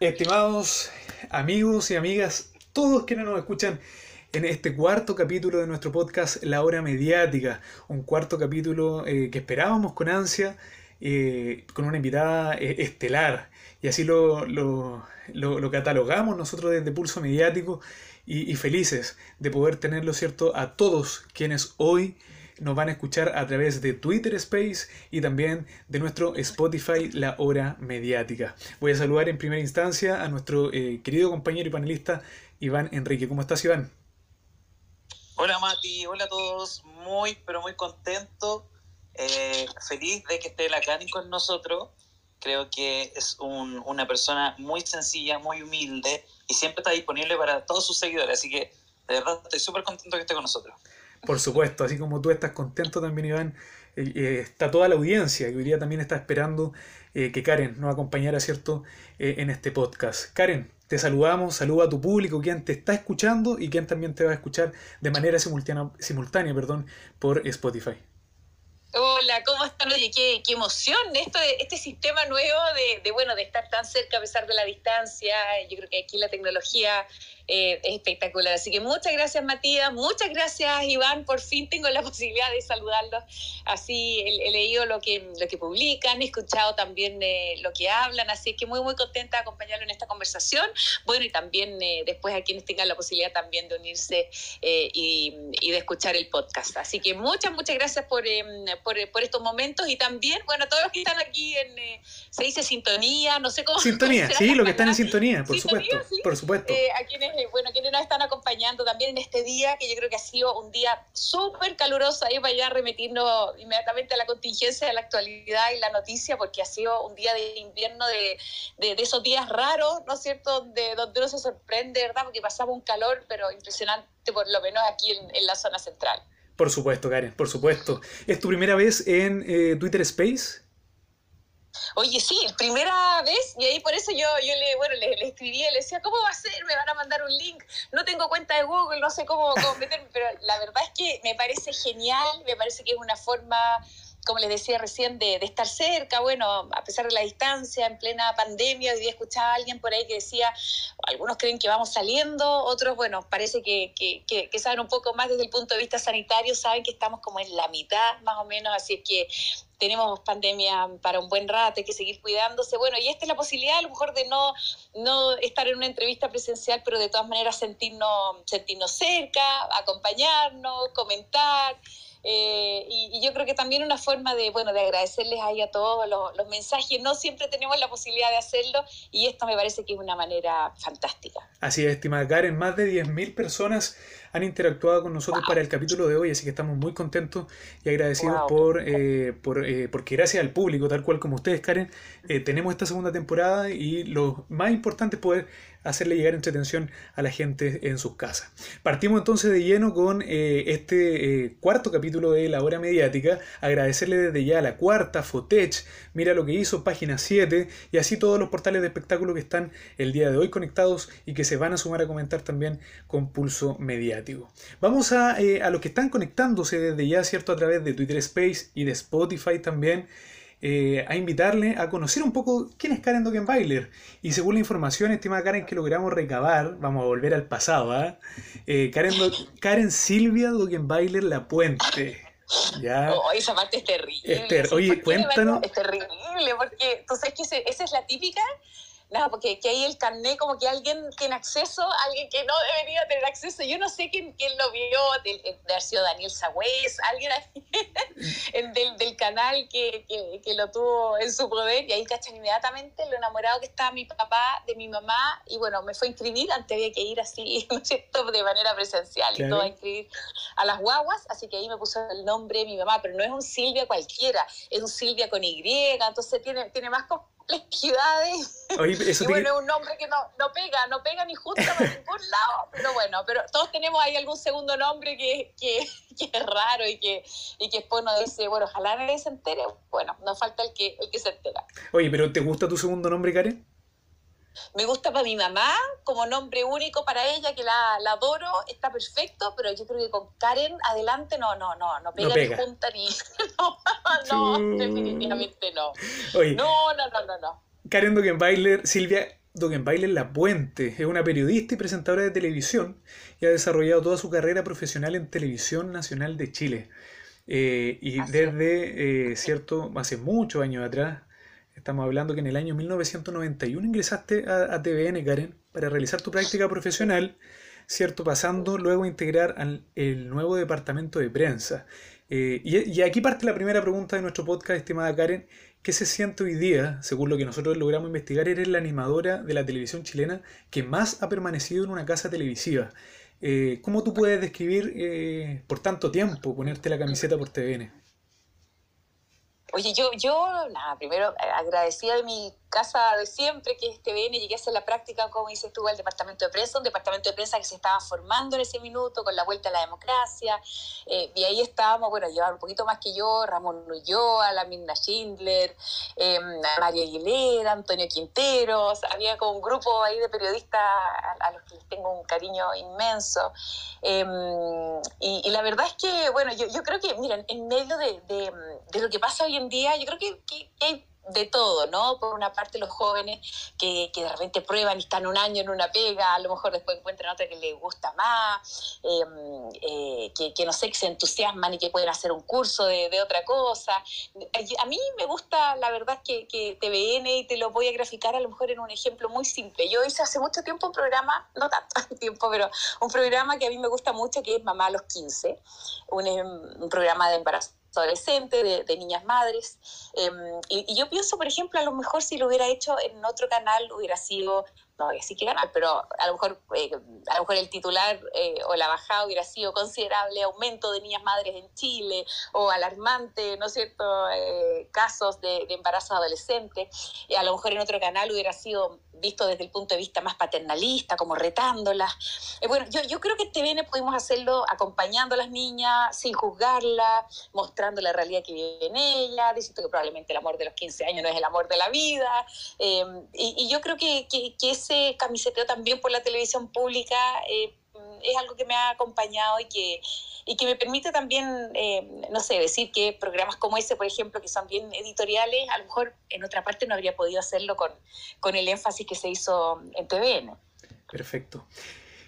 Estimados amigos y amigas, todos quienes nos escuchan en este cuarto capítulo de nuestro podcast La Hora Mediática, un cuarto capítulo eh, que esperábamos con ansia, eh, con una invitada eh, estelar, y así lo, lo, lo, catalogamos nosotros desde Pulso Mediático y, y, felices de poder tenerlo cierto a todos quienes hoy nos van a escuchar a través de Twitter Space y también de nuestro Spotify La Hora Mediática. Voy a saludar en primera instancia a nuestro eh, querido compañero y panelista Iván Enrique. ¿Cómo estás, Iván? Hola, Mati. Hola a todos. Muy, pero muy contento. Eh, feliz de que esté la Cani con nosotros. Creo que es un, una persona muy sencilla, muy humilde y siempre está disponible para todos sus seguidores. Así que de verdad estoy súper contento que esté con nosotros. Por supuesto, así como tú estás contento también, Iván, eh, eh, está toda la audiencia que hoy día también está esperando eh, que Karen nos acompañara, ¿cierto?, en este podcast. Karen, te saludamos, saluda a tu público, quien te está escuchando y quien también te va a escuchar de manera simultánea, perdón, por Spotify. Hola, ¿cómo están? Oye, qué, qué emoción esto de, este sistema nuevo de, de, bueno, de estar tan cerca a pesar de la distancia. Yo creo que aquí la tecnología eh, es espectacular. Así que muchas gracias Matías, muchas gracias Iván, por fin tengo la posibilidad de saludarlos. Así he, he leído lo que, lo que publican, he escuchado también eh, lo que hablan, así que muy muy contenta de acompañarlo en esta conversación. Bueno, y también eh, después a quienes tengan la posibilidad también de unirse eh, y, y, de escuchar el podcast. Así que muchas, muchas gracias por, em, por, por, estos momentos y también, bueno, a todos los que están aquí en, eh, se dice sintonía, no sé cómo. Sintonía, sí, lo que están en sintonía, por ¿Sintonía? supuesto. ¿Sí? Por supuesto. a quienes bueno, quienes nos están acompañando también en este día, que yo creo que ha sido un día súper caluroso, ahí para allá remitirnos inmediatamente a la contingencia de la actualidad y la noticia, porque ha sido un día de invierno de, de, esos días raros, ¿no es cierto?, donde uno se sorprende, ¿verdad?, porque pasaba un calor, pero impresionante, por lo menos aquí en, en la zona central. Por supuesto, Karen, por supuesto. ¿Es tu primera vez en eh, Twitter Space? Oye, sí, primera vez, y ahí por eso yo, yo le, bueno, le, le escribí, le decía, ¿cómo va a ser? Me van a mandar un link, no tengo cuenta de Google, no sé cómo, cómo meterme, pero la verdad es que me parece genial, me parece que es una forma como les decía recién, de, de, estar cerca, bueno, a pesar de la distancia, en plena pandemia, hoy día escuchaba a alguien por ahí que decía, algunos creen que vamos saliendo, otros, bueno, parece que, que, que, que saben un poco más desde el punto de vista sanitario, saben que estamos como en la mitad, más o menos, así que tenemos pandemia para un buen rato, hay que seguir cuidándose. Bueno, y esta es la posibilidad a lo mejor de no, no estar en una entrevista presencial, pero de todas maneras sentirnos, sentirnos cerca, acompañarnos, comentar. Eh, y, yo creo que también una forma de, bueno, de agradecerles ahí a todos los, los, mensajes. No siempre tenemos la posibilidad de hacerlo y esto me parece que es una manera fantástica. Así es, estimada Karen, más de 10.000 personas han interactuado con nosotros para el capítulo de hoy, así que estamos muy contentos y agradecidos wow. por, eh, por eh, porque gracias al público, tal cual como ustedes, Karen, eh, tenemos esta segunda temporada y lo más importante es poder hacerle llegar entretención a la gente en sus casas. Partimos entonces de lleno con eh, este eh, cuarto capítulo de La Hora Mediática. Agradecerle desde ya a la cuarta, Fotech, mira lo que hizo, página 7, y así todos los portales de espectáculo que están el día de hoy conectados y que se van a sumar a comentar también con Pulso Mediático. Vamos a, eh, a los que están conectándose desde ya, ¿cierto? A través de Twitter Space y de Spotify también eh, a invitarle a conocer un poco quién es Karen Dockenbailer. Y según la información, estimada Karen, que logramos recabar, vamos a volver al pasado, ¿eh? Eh, Karen, Do Karen Silvia Dockenbailer La Puente. ¿Ya? Oh, esa parte es terrible. Oye, cuéntanos. Es terrible, porque tú sabes que esa es la típica nada, porque que hay el carnet como que alguien tiene acceso, alguien que no debería tener acceso. Yo no sé quién, quién lo vio, de, de haber sido Daniel Sagüez, alguien del, del, canal que, que, que, lo tuvo en su poder y ahí cachan inmediatamente lo enamorado que estaba mi papá de mi mamá y bueno, me fue a inscribir, antes había que ir así, ¿no es cierto?, de manera presencial claro. y todo a inscribir a las guaguas, así que ahí me puso el nombre de mi mamá, pero no es un Silvia cualquiera, es un Silvia con Y, entonces tiene, tiene más complejidades. Oye, eso y bueno, es un nombre que no, no pega, no pega ni junto por ningún lado, pero bueno, pero todos tenemos ahí algún segundo nombre que, que, que es raro y que, y que después uno dice, bueno, ojalá nadie se entere. Bueno, no falta el que, el que se entera. Oye, pero ¿te gusta tu segundo nombre, Karen? Me gusta para mi mamá, como nombre único para ella, que la, la, adoro, está perfecto, pero yo creo que con Karen adelante no, no, no, no pega, no pega. ni junta ni. no, no definitivamente no. Oye, no, no, no, no, no. Karen Dockenbailer, Silvia, Dogenbailer La Puente. Es una periodista y presentadora de televisión y ha desarrollado toda su carrera profesional en Televisión Nacional de Chile. Eh, y desde, eh, cierto, hace muchos años atrás, estamos hablando que en el año 1991 ingresaste a, TVN, Karen, para realizar tu práctica profesional, ¿cierto? Pasando luego a integrar al el nuevo departamento de prensa. Eh, y, y, aquí parte la primera pregunta de nuestro podcast, estimada Karen. ¿Qué se siente hoy día, según lo que nosotros logramos investigar, eres la animadora de la televisión chilena que más ha permanecido en una casa televisiva? Eh, ¿Cómo tú puedes describir eh, por tanto tiempo ponerte la camiseta por TVN? Oye, yo, yo, nada, primero eh, agradecida de mi casa de siempre, que es TVN, llegué a hacer la práctica, como dices tú, al departamento de prensa, un departamento de prensa que se estaba formando en ese minuto con la vuelta a la democracia, eh, y ahí estábamos, bueno, llevaban un poquito más que yo, Ramón Ulloa, la Mirna Schindler, eh, María Aguilera, Antonio Quinteros, había como un grupo ahí de periodistas a, los que les tengo un cariño inmenso, em, y, la verdad es que, bueno, yo, yo creo que, miren, en medio de, de, de lo que pasa hoy en día, yo creo que, que hay de todo, ¿no? Por una parte los jóvenes que, que, de repente prueban y están un año en una pega, a lo mejor después encuentran otra que les gusta más, em, eh, que, no sé, que se entusiasman y que pueden hacer un curso de, de, otra cosa. A mí me gusta, la verdad, que, que TVN, y te lo voy a graficar a lo mejor en un ejemplo muy simple. Yo hice hace mucho tiempo un programa, no tanto tiempo, pero un programa que a mí me gusta mucho, que es Mamá a los 15, un, em, un programa de embarazo adolescente, de, niñas madres. Em, y, yo pienso, por ejemplo, a lo mejor si lo hubiera hecho en otro canal hubiera sido no así que ganar, pero a lo mejor, eh, a lo mejor el titular eh, o la bajada hubiera sido considerable aumento de niñas madres en Chile o alarmante, ¿no es cierto?, eh, casos de, de embarazo adolescente. Y a lo mejor en otro canal hubiera sido visto desde el punto de vista más paternalista, como retándolas. bueno, yo, yo creo que este TVN pudimos hacerlo acompañando a las niñas, sin juzgarlas, mostrando la realidad que vive en ella, diciendo que probablemente el amor de los 15 años no es el amor de la vida. y, yo creo que, que es camiseteo también por la televisión pública eh, es algo que me ha acompañado y que, y que me permite también, eh, no sé, decir que programas como ese, por ejemplo, que son bien editoriales, a lo mejor en otra parte no habría podido hacerlo con, con el énfasis que se hizo en TVN. Perfecto.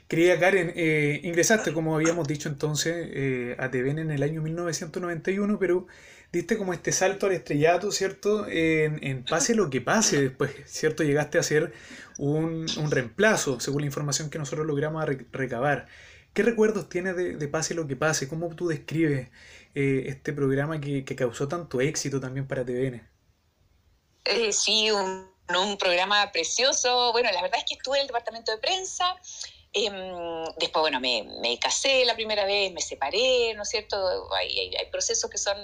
Querida Karen, eh, ingresaste, como habíamos dicho entonces, a TVN en el año 1991, pero diste como este salto al estrellato, ¿cierto? En, en, pase lo que pase después, ¿cierto? Llegaste a ser un, un reemplazo, según la información que nosotros logramos recabar. ¿Qué recuerdos tienes de, de, Pase lo que pase? ¿Cómo tú describes eh, este programa que, que, causó tanto éxito también para TVN? Eh, sí, un, un, programa precioso. Bueno, la verdad es que estuve en el departamento de prensa. Eh, después, bueno, me, me, casé la primera vez, me separé, ¿no es cierto? Hay, hay, hay procesos que son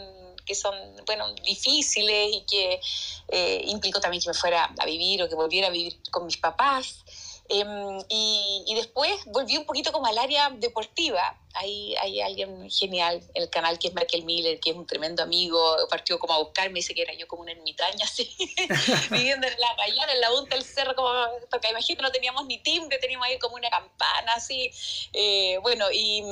que son, bueno, difíciles y que eh, implicó también que me fuera a vivir o que volviera a vivir con mis papás. Em, y, y, después volví un poquito como al área deportiva. Hay, hay alguien genial en el canal que es Michael Miller, que es un tremendo amigo, partió como a buscarme, dice que era yo como una ermitaña así, viviendo en la rayana, en la punta del cerro, como, porque imagino no teníamos ni timbre, teníamos ahí como una campana así, eh, bueno, y,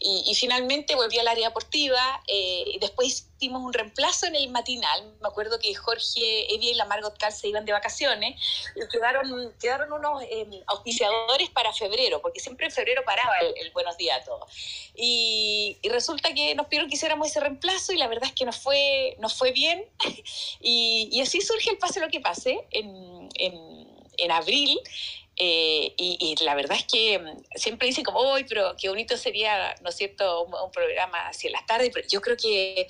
y, y, finalmente volví al área deportiva, eh, y después hicimos un reemplazo en el matinal, me acuerdo que Jorge Evia y la Margot Cal se iban de vacaciones, y quedaron, quedaron unos eh, auspiciadores para febrero, porque siempre en febrero paraba el, el Buenos Días a todos. Y, y, resulta que nos pidieron que hiciéramos ese reemplazo y la verdad es que nos fue, nos fue bien. y, y, así surge el Pase lo que pase en, en, en abril. Eh, y, la verdad es que mm, siempre dicen como, hoy, pero qué bonito sería, ¿no es cierto?, un, un programa en las tardes, pero yo creo que,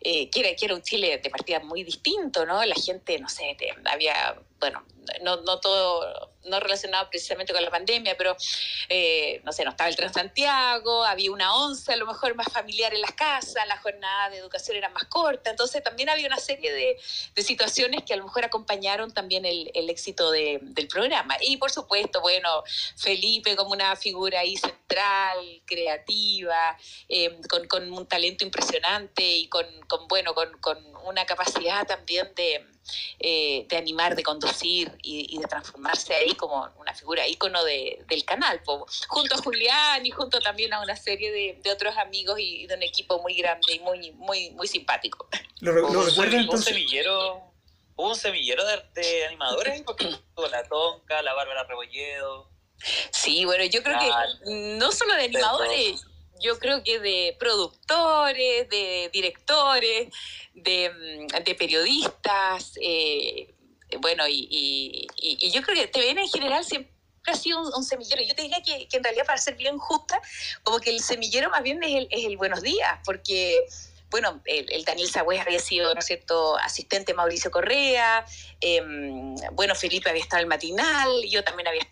eh, un Chile de partida muy distinto, ¿no? La gente, no sé, había, bueno, no, no todo, no relacionado precisamente con la pandemia, pero eh, no sé, no estaba el Transantiago, había una once a lo mejor más familiar en las casas, la jornada de educación era más corta, entonces también había una serie de, de situaciones que a lo mejor acompañaron también el, el éxito de, del programa. Y por supuesto, bueno, Felipe como una figura ahí central, creativa, eh, con, con, un talento impresionante y con, con bueno, con, con una capacidad también de eh, de animar, de conducir y, y, de transformarse ahí como una figura ícono de, del canal, po, junto a Julián y junto también a una serie de, de otros amigos y, de un equipo muy grande y muy, muy, muy simpático. ¿Lo, lo recuerda entonces? semillero hubo un semillero de, animadores, porque la Tonka, la Bárbara Rebolledo. Sí, bueno, yo creo que no solo de animadores, yo creo que de productores, de directores, de, mm, periodistas, eh, bueno, y, yo creo que TVN en general siempre ha sido un, semillero. Yo te diría que, en realidad, para ser bien justa, como que el semillero más bien es el, es el buenos días, porque bueno, el, Daniel Sagüez había sido, ¿no es cierto?, asistente Mauricio Correa, em, bueno, Felipe había estado en el matinal, yo también había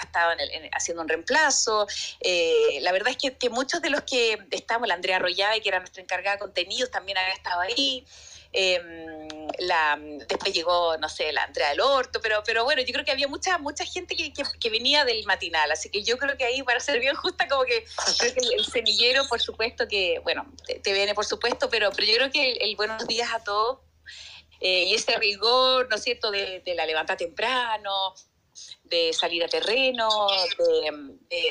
estado haciendo un reemplazo. Eh, la verdad es que, muchos de los que estábamos, la Andrea Arroyave, que era nuestra encargada de contenidos, también había estado ahí. Em, la, después llegó, no sé, la Andrea del Horto, pero, pero bueno, yo creo que había mucha, mucha gente que, que, venía del matinal, así que yo creo que ahí, para ser bien justa, como que creo que el, semillero, por supuesto que, bueno, te, viene por supuesto, pero, pero yo creo que el, buenos días a todos eh, y ese rigor, ¿no es cierto?, de, de la levanta temprano, de salir a terreno,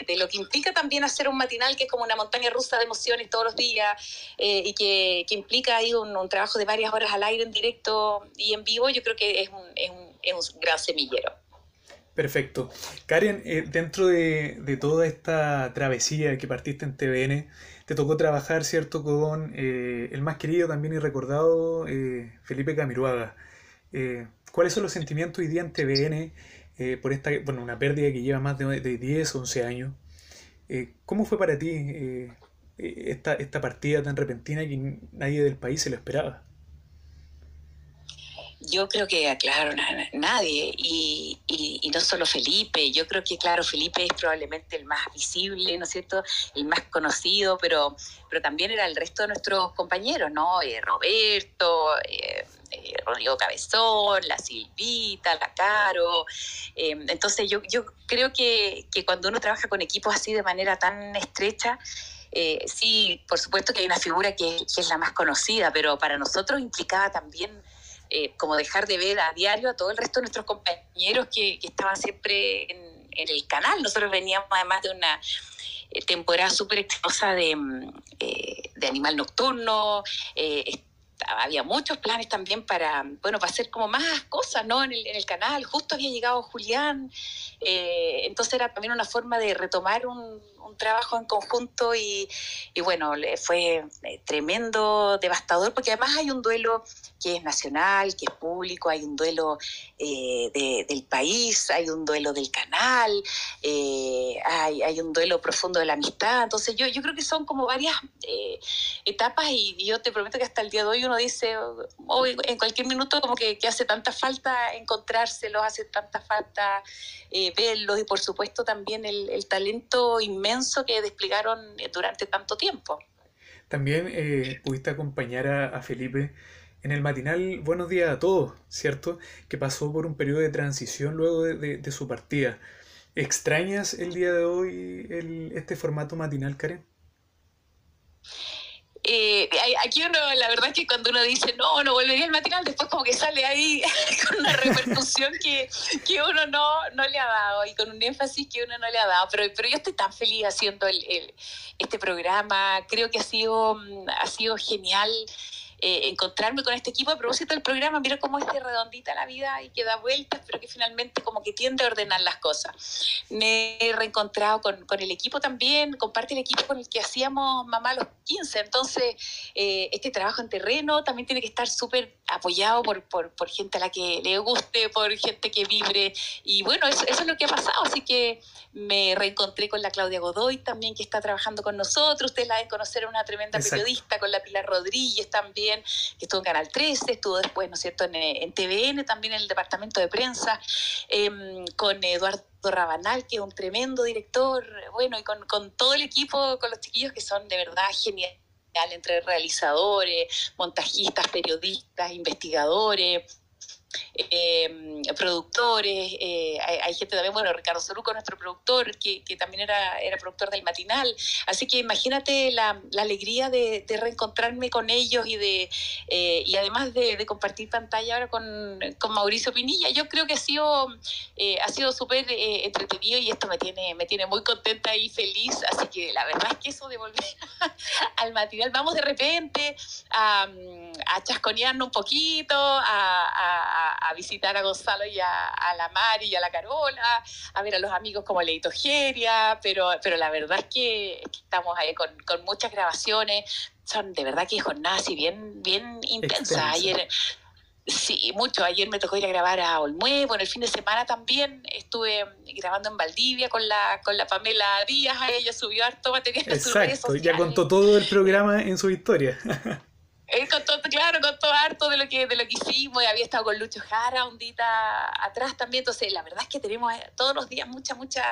de, lo que implica también hacer un matinal que es como una montaña rusa de emociones todos los días eh, y que, implica ahí un, trabajo de varias horas al aire en directo y en vivo, yo creo que es un, es un, es un gran semillero. Perfecto. Karen, eh, dentro de, toda esta travesía que partiste en TVN, te tocó trabajar, ¿cierto?, con eh, el más querido también y recordado Felipe Camiruaga. ¿Cuáles son los sentimientos hoy día en TVN? Eh, por esta, bueno, una pérdida que lleva más de, de 10, 11 años. Eh, ¿Cómo fue para ti eh, esta, esta partida tan repentina que nadie del país se lo esperaba? Yo creo que, claro, nadie, y, y, no solo Felipe, yo creo que, claro, Felipe es probablemente el más visible, ¿no es cierto?, el más conocido, pero, pero también era el resto de nuestros compañeros, ¿no? Roberto, Rodrigo Cabezón, la Silvita, la Caro. Em, entonces yo, yo creo que, que, cuando uno trabaja con equipos así de manera tan estrecha, eh, sí, por supuesto que hay una figura que, es la más conocida, pero para nosotros implicaba también eh, como dejar de ver a diario a todo el resto de nuestros compañeros que, estaban siempre en, el canal. Nosotros veníamos además de una temporada súper exitosa de, mm, de Animal Nocturno, había muchos planes también para, bueno, para hacer como más cosas, ¿no? En el, en el canal. Justo había llegado Julián, eh, entonces era también una forma de retomar un, un trabajo en conjunto y, y bueno, fue eh, tremendo, devastador, porque además hay un duelo que es nacional, que es público, hay un duelo eh, del país, hay un duelo del canal, eh, hay, hay, un duelo profundo de la amistad. Entonces yo, yo creo que son como varias etapas y, yo te prometo que hasta el día de hoy uno dice, en cualquier minuto como que, que hace tanta falta encontrárselos, hace tanta falta verlos y por supuesto también el, el talento inmenso que desplegaron eh, durante tanto tiempo. También eh, pudiste acompañar a, Felipe en el matinal Buenos días a todos, ¿cierto? Que pasó por un periodo de transición luego de, su partida. ¿Extrañas el día de hoy este formato matinal, Karen? Eh, aquí uno, la verdad es que cuando uno dice, no, no volvería al matinal, después como que sale ahí con una repercusión que, que uno no, no le ha dado y con un énfasis que uno no le ha dado. Pero, pero yo estoy tan feliz haciendo el, este programa, creo que ha sido, mm, ha sido genial. Eh, encontrarme con este equipo. A propósito del programa, mira cómo es de redondita la vida y que da vueltas, pero que finalmente como que tiende a ordenar las cosas. Me he reencontrado con, con el equipo también, comparte el equipo con el que hacíamos Mamá a los 15. Entonces, eh, este trabajo en terreno también tiene que estar súper apoyado por, por, por, gente a la que le guste, por gente que vibre. Y bueno, eso, eso es lo que ha pasado. Así que me reencontré con la Claudia Godoy también, que está trabajando con nosotros. Ustedes la deben conocer, una tremenda periodista, con la Pilar Rodríguez también que estuvo en Canal 13, estuvo después, ¿no es cierto?, en, TVN, también en el departamento de prensa, em, con Eduardo Rabanal, que es un tremendo director, bueno, y con, con todo el equipo, con los chiquillos que son de verdad geniales entre realizadores, montajistas, periodistas, investigadores, eh, productores, eh, hay, gente también, bueno, Ricardo Soruco, nuestro productor, que, que, también era, era productor del matinal. Así que imagínate la, la alegría de, de, reencontrarme con ellos y de eh, y además de, compartir pantalla ahora con, con, Mauricio Pinilla. Yo creo que ha sido eh, ha sido súper entretenido y esto me tiene, me tiene muy contenta y feliz. Así que la verdad es que eso de volver al matinal, vamos de repente a, a chasconearnos un poquito, a a, visitar a Gonzalo y a, la Mari y a la Carola, a ver a los amigos como Leito Geria, pero, pero la verdad es que, estamos ahí con, con, muchas grabaciones. Son de verdad que jornadas así bien, bien intensas. Ayer Sí, mucho. Ayer me tocó ir a grabar a Olmué. Bueno, el fin de semana también estuve grabando en Valdivia con la, con la Pamela Díaz. Ella subió harto material Exacto, ya contó todo el programa en su historia. Él contó, claro, contó harto de lo que de lo que hicimos, y había estado con Lucho Jara un día atrás también, entonces la verdad es que tenemos eh, todos los días muchas, muchas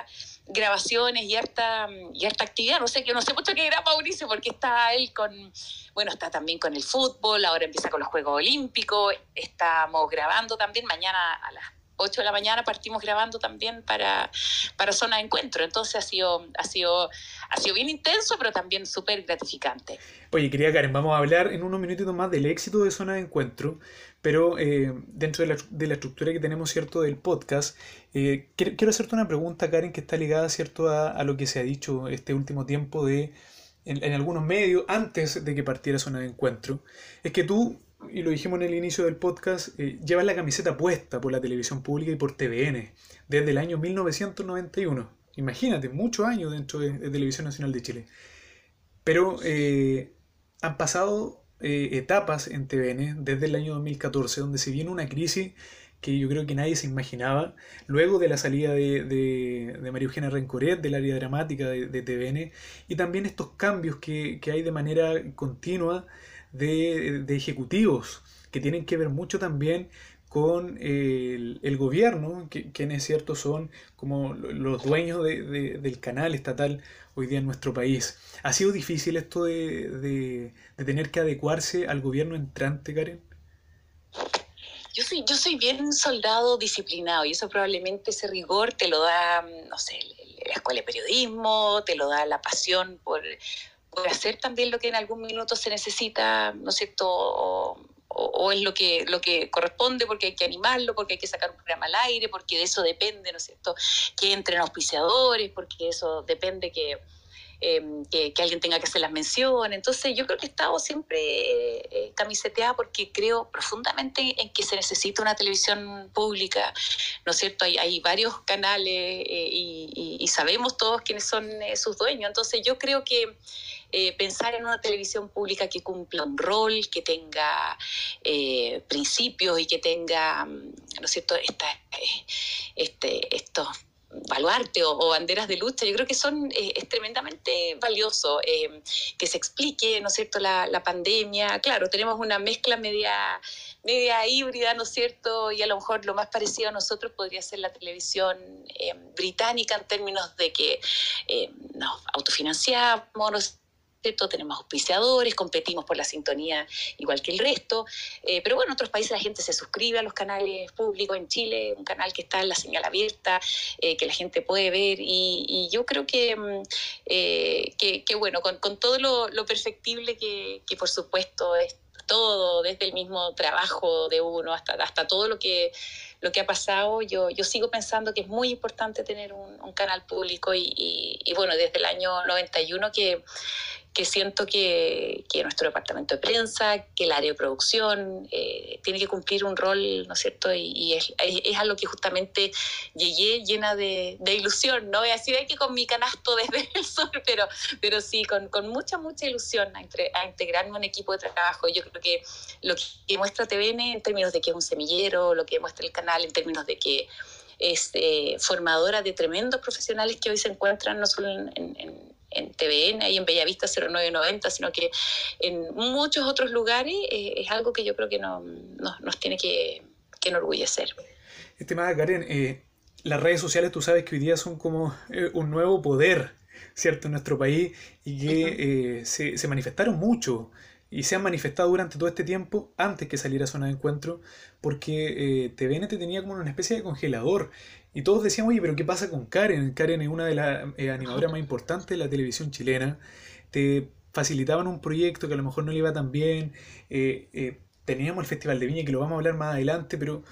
grabaciones y harta, y harta actividad, no sé, que no sé mucho qué era Mauricio, porque está él con, bueno, está también con el fútbol, ahora empieza con los Juegos Olímpicos, estamos grabando también mañana a las 8 de la mañana partimos grabando también para, para Zona de Encuentro. Entonces ha sido, ha sido, ha sido bien intenso, pero también súper gratificante. Oye, quería Karen, vamos a hablar en unos minutitos más del éxito de Zona de Encuentro, pero eh, dentro de la, estructura que tenemos, ¿cierto?, del podcast, eh, quiero, hacerte una pregunta, Karen, que está ligada, ¿cierto?, a, lo que se ha dicho este último tiempo de en, algunos medios antes de que partiera Zona de Encuentro, es que tú y lo dijimos en el inicio del podcast, eh, llevas la camiseta puesta por la televisión pública y por TVN desde el año 1991. Imagínate, muchos años dentro de, Televisión Nacional de Chile. Pero han pasado eh, etapas en TVN desde el año 2014, donde se viene una crisis que yo creo que nadie se imaginaba, luego de la salida de, de, María Eugenia Rencoret del área dramática de, de TVN, y también estos cambios que hay de manera continua de, ejecutivos que tienen que ver mucho también con el, gobierno, que, quienes cierto son como los dueños del canal estatal hoy día en nuestro país. ¿Ha sido difícil esto de, tener que adecuarse al gobierno entrante, Karen? Yo soy, yo soy bien soldado disciplinado y eso probablemente ese rigor te lo da, no sé, la escuela de periodismo, te lo da la pasión por, hacer también lo que en algún minuto se necesita, ¿no es cierto? O, es lo que, lo que corresponde porque hay que animarlo, porque hay que sacar un programa al aire, porque de eso depende, ¿no es cierto? Que entren auspiciadores, porque eso depende que, em, que, alguien tenga que hacer las menciones. Entonces yo creo que he estado siempre eh, camiseteada porque creo profundamente en que se necesita una televisión pública, ¿no es cierto? Hay, hay varios canales eh, y, y, sabemos todos quiénes son eh, sus dueños. Entonces yo creo que eh, pensar en una televisión pública que cumpla un rol, que tenga eh, principios y que tenga, mm, ¿no cierto?, esta, eh, este, estos baluarte o, banderas de lucha, yo creo que son es tremendamente valioso que se explique, ¿no es cierto?, la, pandemia. Claro, tenemos una mezcla media, media híbrida, ¿no es cierto?, y a lo mejor lo más parecido a nosotros podría ser la televisión británica en términos de que nos autofinanciamos, tenemos auspiciadores, competimos por la sintonía igual que el resto, eh, pero bueno, en otros países la gente se suscribe a los canales públicos, en Chile un canal que está en la señal abierta, eh, que la gente puede ver y, yo creo que, mm, eh, que, bueno, con, todo lo, perfectible que, por supuesto es todo, desde el mismo trabajo de uno hasta, hasta todo lo que lo que ha pasado, yo, yo sigo pensando que es muy importante tener un, canal público y, y, bueno, desde el año 91 que, que siento que, nuestro departamento de prensa, que el área de producción eh, tiene que cumplir un rol, ¿no es cierto? Y, es, es, a lo que justamente llegué llena de, ilusión, ¿no? Y así de que con mi canasto desde el sur, pero, pero sí, con, mucha, mucha ilusión a, entre, a, integrarme en un equipo de trabajo. Yo creo que lo que muestra TVN en términos de que es un semillero, lo que muestra el canal en términos de que es eh, formadora de tremendos profesionales que hoy se encuentran no solo en, en en TVN, ahí en Bellavista 0990, sino que en muchos otros lugares eh, es algo que yo creo que no, nos tiene que, que enorgullecer. Estimada Karen, eh, las redes sociales tú sabes que hoy día son como eh, un nuevo poder, ¿cierto?, en nuestro país y que se, se manifestaron mucho y se han manifestado durante todo este tiempo antes que saliera Zona de Encuentro, porque TVN te tenía como una especie de congelador y todos decíamos, oye, pero ¿qué pasa con Karen? Karen es una de las eh, animadoras más importantes de la televisión chilena. Te facilitaban un proyecto que a lo mejor no le iba tan bien. Eh, eh, teníamos el Festival de Viña, que lo vamos a hablar más adelante, pero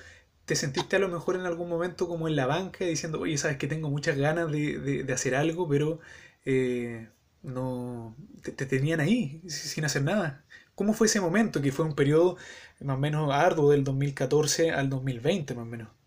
te sentiste a lo mejor en algún momento como en la banca diciendo, oye, sabes que tengo muchas ganas de, hacer algo, pero no te, tenían ahí sin hacer nada. ¿Cómo fue ese momento, que fue un periodo más o menos arduo del 2014 al 2020, más o menos?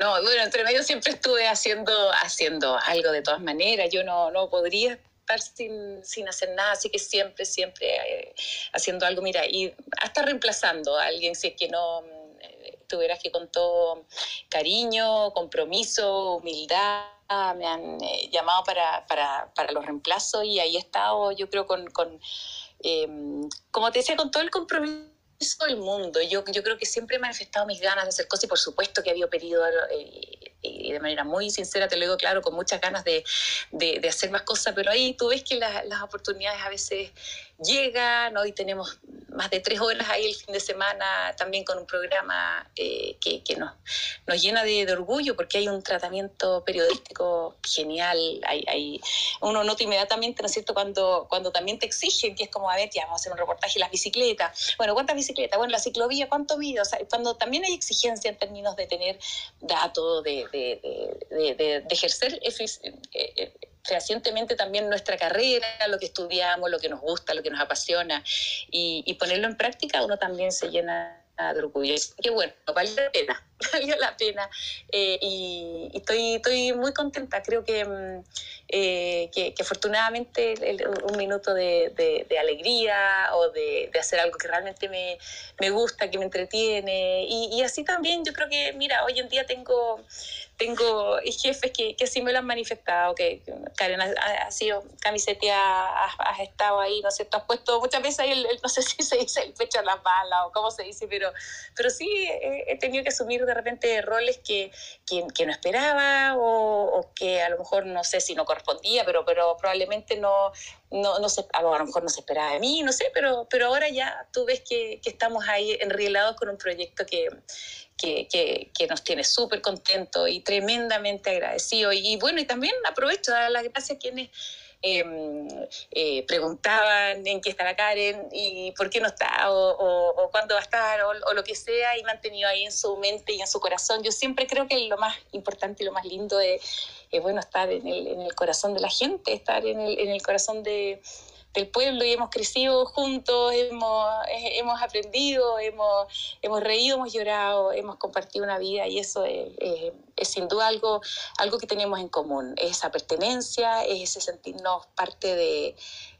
No, bueno, entre medio siempre estuve haciendo, haciendo algo de todas maneras. Yo no, no podría estar sin, sin hacer nada, así que siempre, siempre eh, haciendo algo. Mira, y hasta reemplazando a alguien si es que no eh, tuvieras que con todo cariño, compromiso, humildad me han eh, llamado para, para, para, los reemplazos y ahí he estado, yo creo, con, con em, como te decía, con todo el compromiso del mundo. Yo, yo creo que siempre he manifestado mis ganas de hacer cosas y por supuesto que había pedido eh, y de manera muy sincera, te lo digo claro, con muchas ganas de, de, hacer más cosas, pero ahí tú ves que las oportunidades a veces llegan, hoy tenemos más de tres horas ahí el fin de semana también con un programa eh, que, que nos, nos llena de, orgullo porque hay un tratamiento periodístico genial, hay, hay, uno nota inmediatamente, ¿no es cierto?, cuando, cuando también te exigen, que es como, a ver, ya vamos a hacer un reportaje las bicicletas, bueno, ¿cuántas bicicletas? Bueno, la ciclovía, ¿cuánto mide? O sea, cuando también hay exigencia en términos de tener datos, de, de, de, ejercer eh, eh, fehacientemente también nuestra carrera, lo que estudiamos, lo que nos gusta, lo que nos apasiona, y, y ponerlo en práctica, uno también se llena de orgullo. que bueno, valió la pena, valió la pena. Eh, y, estoy, estoy muy contenta. Creo que, mm, eh, que, afortunadamente un minuto de, de, alegría o de, de, hacer algo que realmente me, me gusta, que me entretiene. Y, y, así también yo creo que, mira, hoy en día tengo, tengo jefes que, que sí me lo han manifestado, que Karen ha, sido camisetea, has, estado ahí, no sé, te has puesto muchas veces ahí, el, no sé si se dice el pecho a la bala o cómo se dice, pero, pero sí he, tenido que asumir de repente roles que, que, que no esperaba o, o, que a lo mejor no sé si no correspondía, pero, pero probablemente no, no, no se, a lo mejor no se esperaba de mí, no sé, pero, pero ahora ya tú ves que, que estamos ahí enrielados con un proyecto que que, que, nos tiene súper contentos y tremendamente agradecidos. Y, bueno, y también aprovecho a dar las gracias a quienes eh, preguntaban en qué está la Karen y por qué no está o, cuándo va a estar o, lo que sea y me han tenido ahí en su mente y en su corazón. Yo siempre creo que lo más importante y lo más lindo es, bueno, estar en el, en el, corazón de la gente, estar en el, en el corazón de del pueblo y hemos crecido juntos, hemos, eh, hemos aprendido, hemos, hemos reído, hemos llorado, hemos compartido una vida y eso es, es, sin duda algo, algo que tenemos en común, es esa pertenencia, es ese sentirnos parte de,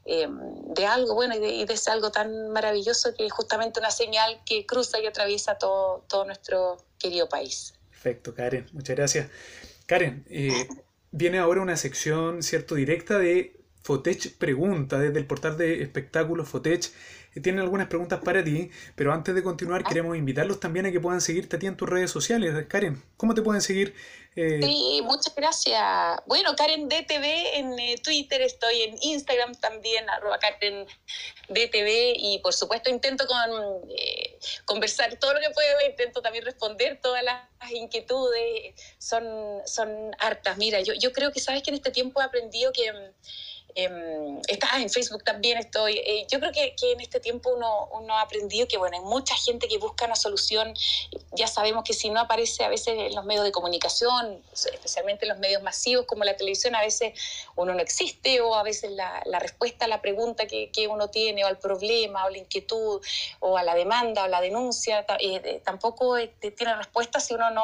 em, de algo bueno y de, de, ese algo tan maravilloso que es justamente una señal que cruza y atraviesa todo, todo nuestro querido país. Perfecto, Karen, muchas gracias. Karen, eh, viene ahora una sección, ¿cierto?, directa de Fotech pregunta desde el portal de espectáculos Fotech. Eh, tienen algunas preguntas para ti, pero antes de continuar ah. queremos invitarlos también a que puedan seguirte a ti en tus redes sociales. Karen, ¿cómo te pueden seguir? Eh, sí, muchas gracias. Bueno, Karen DTV en eh, Twitter, estoy en Instagram también, arroba Karen DTV y por supuesto intento con, conversar todo lo que puedo, intento también responder todas las inquietudes, son, son hartas. Mira, yo, yo creo que sabes que en este tiempo he aprendido que eh, está en Facebook también estoy. Eh, yo creo que, que, en este tiempo uno, uno, ha aprendido que, bueno, hay mucha gente que busca una solución. Ya sabemos que si no aparece a veces en los medios de comunicación, especialmente en los medios masivos como la televisión, a veces uno no existe o a veces la, la respuesta a la pregunta que, que, uno tiene o al problema o la inquietud o a la demanda o la denuncia eh, tampoco este, tiene respuesta si uno no,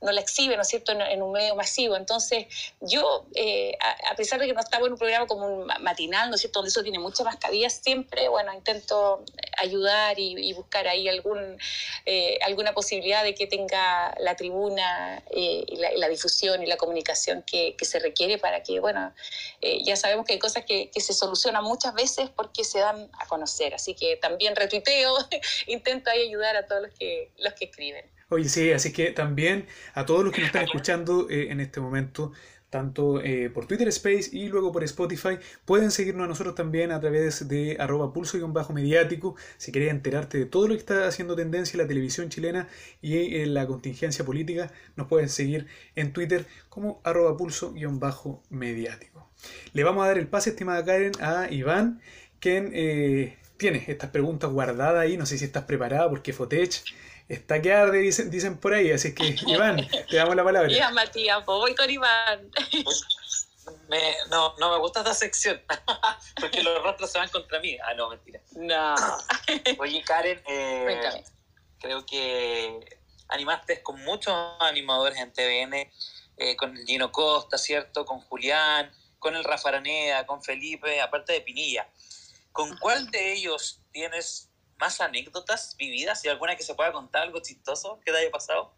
no la exhibe, ¿no es cierto?, en, un medio masivo. Entonces, yo, eh, a, a pesar de que no estaba en un programa como un matinal, ¿no es cierto?, donde eso tiene mucha más cabida, siempre, bueno, intento ayudar y, buscar ahí algún, eh, alguna posibilidad de que tenga la tribuna eh, y, la, difusión y la comunicación que, se requiere para que, bueno, eh, ya sabemos que hay cosas que, se solucionan muchas veces porque se dan a conocer, así que también retuiteo, intento ahí ayudar a todos los que, los que escriben. Oye, sí, así que también a todos los que nos están escuchando en este momento, tanto eh, por Twitter Space y luego por Spotify. Pueden seguirnos a nosotros también a través de arroba pulso-mediático si querés enterarte de todo lo que está haciendo tendencia en la televisión chilena y en la contingencia política. Nos pueden seguir en Twitter como arroba pulso-mediático. Le vamos a dar el pase, estimada Karen, a Iván, quien eh, tiene estas preguntas guardadas ahí. No sé si estás preparada porque Fotech está que arde, dicen, dicen por ahí. Así que, Iván, te damos la palabra. Ya, Matías, voy con Iván. Me, no, no me gusta esta sección, porque los rostros se van contra mí. Ah, no, mentira. No. Oye, Karen, eh, creo que animaste con muchos animadores en TVN, eh, con Gino Costa, ¿cierto? Con Julián, con el Rafa Araneda, con Felipe, aparte de Pinilla. ¿Con cuál de ellos tienes más anécdotas vividas y alguna que se pueda contar, algo chistoso que te haya pasado?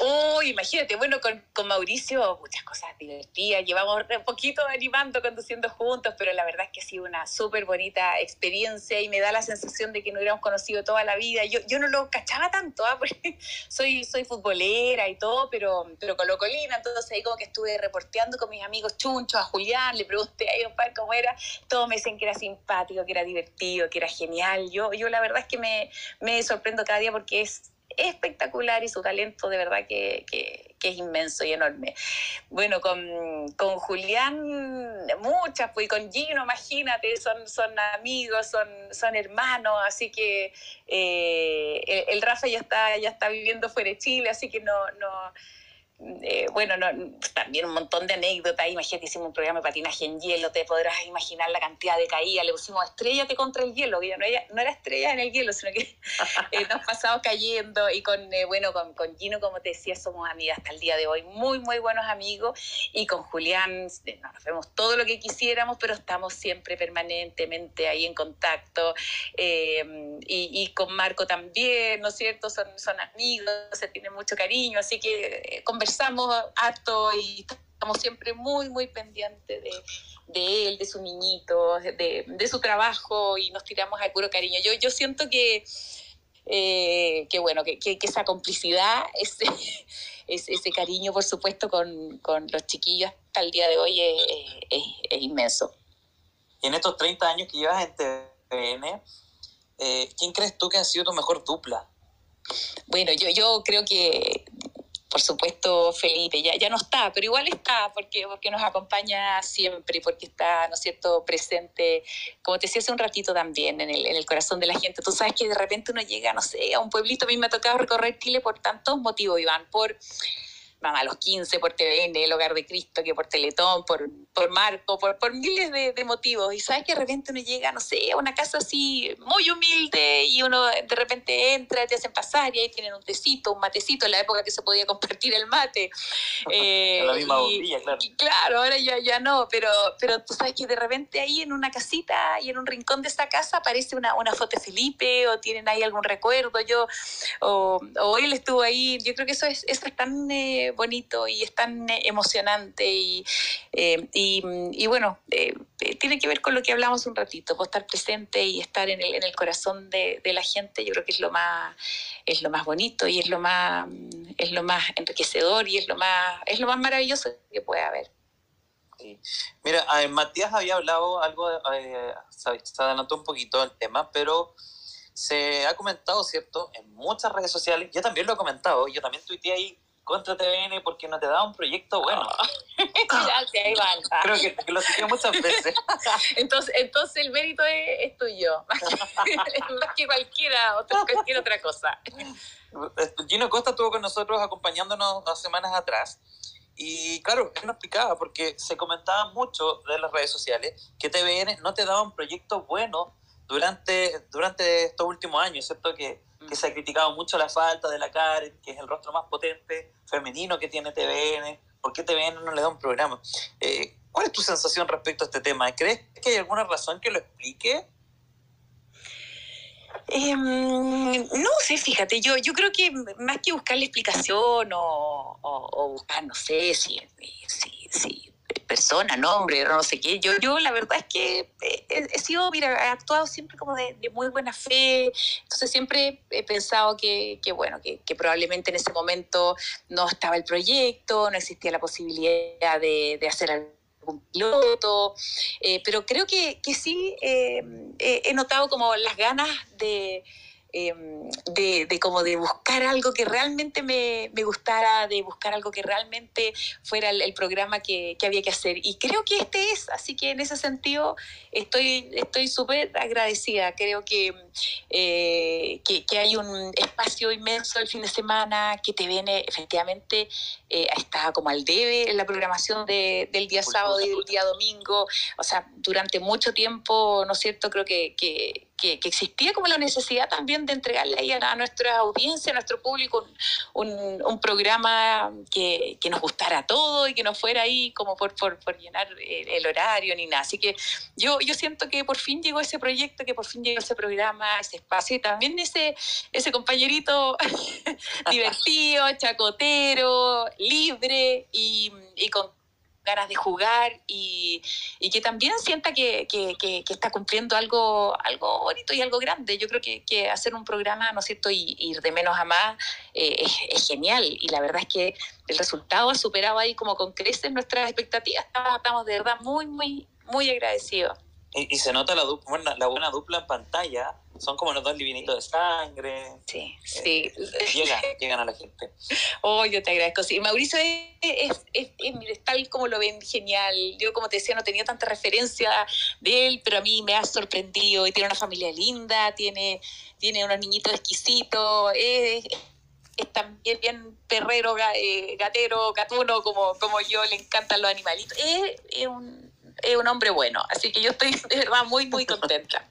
Oh, imagínate, bueno, con, con, Mauricio muchas cosas divertidas, llevamos un poquito animando, conduciendo juntos, pero la verdad es que ha sido una súper bonita experiencia y me da la sensación de que nos hubiéramos conocido toda la vida. Yo, yo no lo cachaba tanto, ¿ah? porque soy, soy futbolera y todo, pero, pero con lo colina, entonces ahí como que estuve reporteando con mis amigos chunchos, a Julián, le pregunté a ellos cómo era, todos me dicen que era simpático, que era divertido, que era genial. Yo, yo la verdad es que me, me sorprendo cada día porque es espectacular y su talento de verdad que, es inmenso y enorme. Bueno, con, Julián muchas, pues con Gino, imagínate, son, son amigos, son, son hermanos, así que eh, el, Rafa ya está, ya está viviendo fuera de Chile, así que no, no eh, bueno, no, también un montón de anécdotas. Imagínate, hicimos un programa de patinaje en hielo, te podrás imaginar la cantidad de caídas. Le pusimos estrellate contra el hielo, que no, era, no era estrella en el hielo, sino que eh, nos pasamos cayendo. Y con, eh, bueno, con, con, Gino, como te decía, somos amigas hasta el día de hoy, muy, muy buenos amigos. Y con Julián nos vemos todo lo que quisiéramos, pero estamos siempre permanentemente ahí en contacto. y, y, con Marco también, ¿no es cierto? Son, son amigos, se tienen mucho cariño, así que conversamos conversamos harto y estamos siempre muy, muy pendientes de, de él, de su niñito, de, de, su trabajo y nos tiramos al puro cariño. Yo, yo siento que, eh, que bueno, que, que, esa complicidad, ese, ese, cariño, por supuesto, con, con, los chiquillos hasta el día de hoy es, es, inmenso. Y en estos 30 años que llevas en TVN, eh, ¿quién crees tú que ha sido tu mejor dupla? Bueno, yo, yo creo que por supuesto, Felipe ya, ya no está, pero igual está porque, porque nos acompaña siempre, porque está, ¿no es cierto?, presente, como te decía hace un ratito también, en el, en el corazón de la gente. Tú sabes que de repente uno llega, no sé, a un pueblito, a mí me ha tocado recorrer Chile por tantos motivos, Iván, por Mamá a los 15, por TVN, El Hogar de Cristo, que por Teletón, por, por Marco, por, por miles de, motivos. Y sabes que de repente uno llega, no sé, a una casa así muy humilde y uno de repente entra, te hacen pasar y ahí tienen un tecito, un matecito, en la época que se podía compartir el mate. Eh, la misma bombilla, claro. Y claro, ahora ya, ya no, pero, pero tú sabes que de repente ahí en una casita y en un rincón de esa casa aparece una, una foto de Felipe o tienen ahí algún recuerdo, yo, o, o él estuvo ahí, yo creo que eso es, eso es tan... Eh, bonito y es tan eh, emocionante y, eh, y, bueno, eh, tiene que ver con lo que hablamos un ratito, pues estar presente y estar en el, en el corazón de, la gente, yo creo que es lo más, es lo más bonito y es lo más, es lo más enriquecedor y es lo más, es lo más maravilloso que puede haber. Mira, Matías había hablado algo, se adelantó un poquito el tema, pero se ha comentado, ¿cierto? En muchas redes sociales, yo también lo he comentado, yo también tuiteé ahí contra TVN porque no te da un proyecto bueno. Gracias, Iván. Creo que, lo dije muchas veces. entonces, entonces el mérito es, tuyo, más que, cualquiera otra, cualquier otra cosa. Gino Costa estuvo con nosotros acompañándonos dos semanas atrás. Y claro, él nos explicaba, porque se comentaba mucho de las redes sociales que TVN no te daba un proyecto bueno durante, durante estos últimos años, ¿cierto? Que que se ha criticado mucho la falta de la Karen, que es el rostro más potente femenino que tiene TVN. ¿Por qué TVN no le da un programa? Eh, ¿Cuál es tu sensación respecto a este tema? ¿Crees que hay alguna razón que lo explique? Em, no sé, fíjate, yo, yo creo que más que buscar la explicación o, o, buscar, no sé, si, si, si persona, nombre, no sé qué. Yo, yo la verdad es que he, sido, mira, he actuado siempre como de, muy buena fe, entonces siempre he pensado que, que bueno, que, probablemente en ese momento no estaba el proyecto, no existía la posibilidad de, de hacer algún piloto, eh, pero creo que, que sí eh, he notado como las ganas de em, de, de, como de buscar algo que realmente me, me, gustara, de buscar algo que realmente fuera el, programa que, que, había que hacer. Y creo que este es, así que en ese sentido estoy estoy súper agradecida. Creo que, eh, que, que, hay un espacio inmenso el fin de semana que te viene efectivamente, eh, está como al debe en la programación de, del día sábado y del día domingo. O sea, durante mucho tiempo, ¿no es cierto? Creo que, que que, existía como la necesidad también de entregarle ahí a, nuestra audiencia, a nuestro público, un, un, programa que, que, nos gustara a todos y que no fuera ahí como por, por, por, llenar el horario ni nada. Así que yo, yo siento que por fin llegó ese proyecto, que por fin llegó ese programa, ese espacio y también ese, ese compañerito divertido, chacotero, libre y, y con ganas de jugar y, y que también sienta que, que, está cumpliendo algo, algo bonito y algo grande. Yo creo que, que hacer un programa, ¿no es cierto?, y ir de menos a más eh, es, es, genial. Y la verdad es que el resultado ha superado ahí como con creces nuestras expectativas. Estamos de verdad muy, muy, muy agradecidos. Y, se nota la, bueno, la buena dupla en pantalla. Son como los dos livinitos de sangre. Sí, eh, sí. llegan, llegan a la gente. Oh, yo te agradezco. Sí, Mauricio es, es, es, tal como lo ven, genial. Yo, como te decía, no tenía tanta referencia de él, pero a mí me ha sorprendido. Y tiene una familia linda, tiene, tiene unos niñitos exquisitos. Es, es también bien perrero, eh, gatero, gatuno, como, como yo, le encantan los animalitos. es un es un hombre bueno. Así que yo estoy muy, muy contenta.